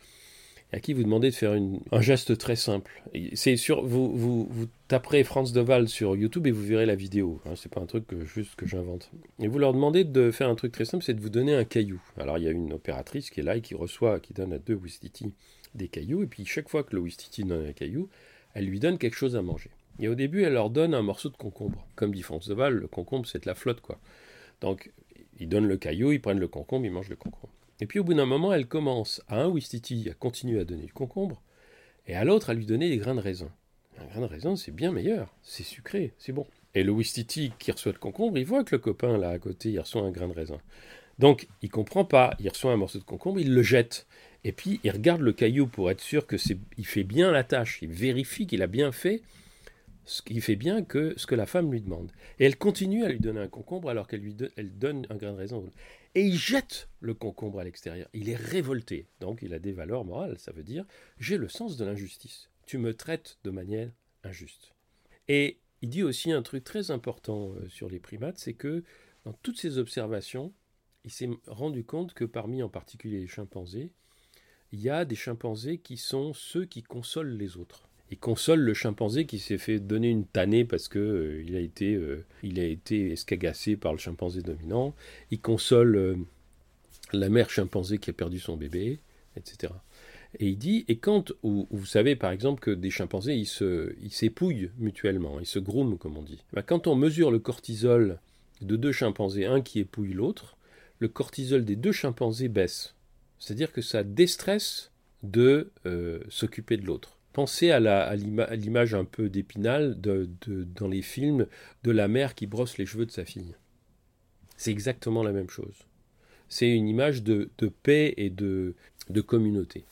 à qui vous demandez de faire un geste très simple. C'est sur vous, taperez Franz Deval sur YouTube et vous verrez la vidéo. Hein, c'est pas un truc que, juste que j'invente. Et vous leur demandez de faire un truc très simple, c'est de vous donner un caillou. Alors il y a une opératrice qui est là et qui reçoit, qui donne à deux Wistiti des cailloux, et puis chaque fois que le Wistiti donne un caillou, elle lui donne quelque chose à manger. Et au début, elle leur donne un morceau de concombre. Comme dit Franz Deval, le concombre c'est de la flotte quoi. Donc ils donnent le caillou, ils prennent le concombre, ils mangent le concombre. Et puis au bout d'un moment, elle commence à un Wistiti à continuer à donner du concombre, et à l'autre à lui donner des grains de raisin. Un grain de raisin, c'est bien meilleur, c'est sucré, c'est bon. Et le Wistiti qui reçoit le concombre, il voit que le copain là à côté, il reçoit un grain de raisin. Donc il comprend pas, il reçoit un morceau de concombre, il le jette. Et puis il regarde le caillou pour être sûr que c'est, il fait bien la tâche, il vérifie qu'il a bien fait ce qui fait bien que ce que la femme lui demande. Et elle continue à lui donner un concombre alors qu'elle lui elle donne un grain de raisin et il jette le concombre à l'extérieur. Il est révolté. Donc il a des valeurs morales. Ça veut dire j'ai le sens de l'injustice. Tu me traites de manière injuste. Et il dit aussi un truc très important euh, sur les primates, c'est que dans toutes ces observations, il s'est rendu compte que parmi en particulier les chimpanzés, il y a des chimpanzés qui sont ceux qui consolent les autres il console le chimpanzé qui s'est fait donner une tannée parce que euh, il a été euh, il a été escagassé par le chimpanzé dominant. Il console euh, la mère chimpanzé qui a perdu son bébé, etc. Et il dit, et quand, vous savez par exemple que des chimpanzés, ils, s'épouillent mutuellement, ils se grooment comme on dit. Ben, quand on mesure le cortisol de deux chimpanzés, un qui épouille l'autre, le cortisol des deux chimpanzés baisse. C'est-à-dire que ça déstresse de s'occuper de l'autre. Pensez à, l'image un peu d'épinal dans les films de la mère qui brosse les cheveux de sa fille. C'est exactement la même chose. C'est une image de, paix et de, communauté.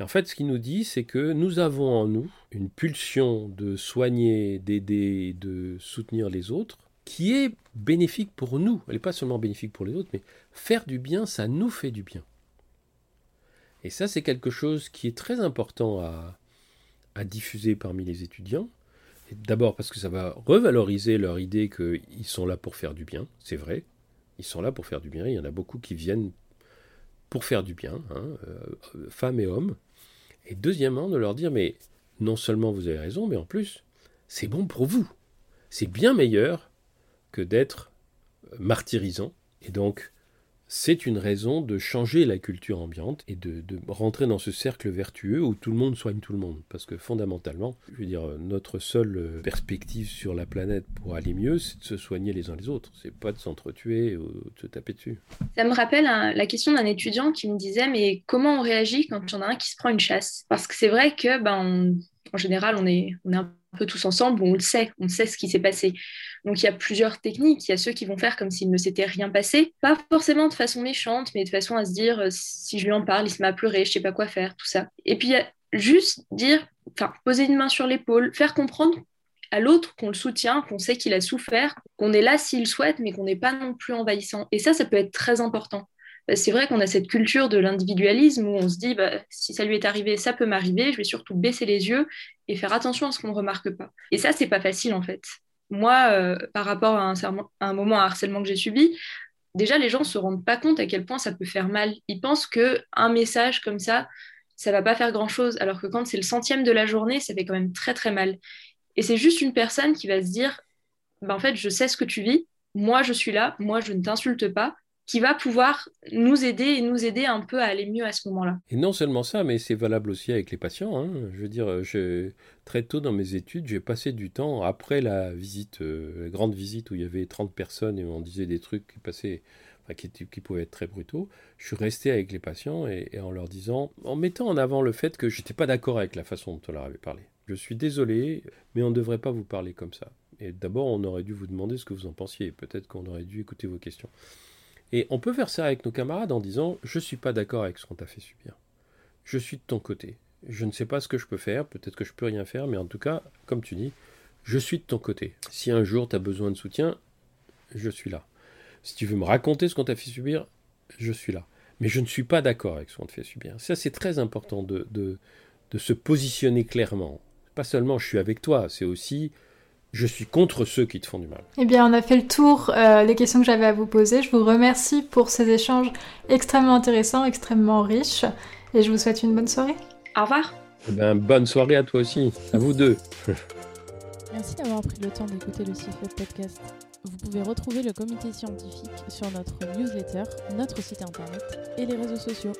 en fait, ce qu'il nous dit, c'est que nous avons en nous une pulsion de soigner, d'aider, de soutenir les autres, qui est bénéfique pour nous. Elle n'est pas seulement bénéfique pour les autres, mais faire du bien, ça nous fait du bien. Et ça, c'est quelque chose qui est très important à, diffuser parmi les étudiants. D'abord parce que ça va revaloriser leur idée qu'ils sont là pour faire du bien, c'est vrai, ils sont là pour faire du bien, il y en a beaucoup qui viennent pour faire du bien, hein, euh, femmes et hommes. Et deuxièmement, de leur dire, mais non seulement vous avez raison, mais en plus, c'est bon pour vous. C'est bien meilleur que d'être martyrisant. Et donc, c'est une raison de changer la culture ambiante et de, rentrer dans ce cercle vertueux où tout le monde soigne tout le monde. Parce que fondamentalement, je veux dire, notre seule perspective sur la planète pour aller mieux, c'est de se soigner les uns les autres. C'est pas de s'entretuer ou de se taper dessus. Ça me rappelle la question d'un étudiant qui me disait mais comment on réagit quand en a un qui se prend une chasse? Parce que c'est vrai que ben, en général, on est, on est un peu tous ensemble, on le sait, on sait ce qui s'est passé. Donc il y a plusieurs techniques. Il y a ceux qui vont faire comme s'il ne s'était rien passé, pas forcément de façon méchante, mais de façon à se dire euh, si je lui en parle, il se met à pleurer, je sais pas quoi faire, tout ça. Et puis il y a juste dire, enfin poser une main sur l'épaule, faire comprendre à l'autre qu'on le soutient, qu'on sait qu'il a souffert, qu'on est là s'il souhaite, mais qu'on n'est pas non plus envahissant. Et ça, ça peut être très important. Bah, c'est vrai qu'on a cette culture de l'individualisme où on se dit bah, si ça lui est arrivé, ça peut m'arriver, je vais surtout baisser les yeux et faire attention à ce qu'on ne remarque pas. Et ça, c'est pas facile en fait. Moi, euh, par rapport à un, moment de harcèlement que j'ai subi, déjà les gens se rendent pas compte à quel point ça peut faire mal. Ils pensent que un message comme ça, ça va pas faire grand chose, alors que quand c'est le centième de la journée, ça fait quand même très très mal. Et c'est juste une personne qui va se dire bah, en fait, je sais ce que tu vis, moi je suis là, moi je ne t'insulte pas, qui va pouvoir nous aider et nous aider un peu à aller mieux à ce moment-là. Et non seulement ça, mais c'est valable aussi avec les patients. Hein. Je veux dire, très tôt dans mes études, j'ai passé du temps après la visite, euh, la grande visite où il y avait 30 personnes et on disait des trucs qui passaient, qui, qui, pouvaient être très brutaux. Je suis resté avec les patients et, en leur disant, en mettant en avant le fait que je n'étais pas d'accord avec la façon dont on leur avait parlé. Je suis désolé, mais on ne devrait pas vous parler comme ça. Et d'abord, on aurait dû vous demander ce que vous en pensiez. Peut-être qu'on aurait dû écouter vos questions. Et on peut faire ça avec nos camarades en disant Je ne suis pas d'accord avec ce qu'on t'a fait subir. Je suis de ton côté. Je ne sais pas ce que je peux faire, peut-être que je peux rien faire, mais en tout cas, comme tu dis, je suis de ton côté. Si un jour tu as besoin de soutien, je suis là. Si tu veux me raconter ce qu'on t'a fait subir, je suis là. Mais je ne suis pas d'accord avec ce qu'on te fait subir. Ça, c'est très important de, de, de se positionner clairement. Pas seulement je suis avec toi, c'est aussi je suis contre ceux qui te font du mal. Eh bien, on a fait le tour euh, des questions que j'avais à vous poser. Je vous remercie pour ces échanges extrêmement intéressants, extrêmement riches, et je vous souhaite une bonne soirée. Au revoir. Eh bien, bonne soirée à toi aussi, à vous deux. <laughs> Merci d'avoir pris le temps d'écouter le CIFEP podcast. Vous pouvez retrouver le comité scientifique sur notre newsletter, notre site internet et les réseaux sociaux.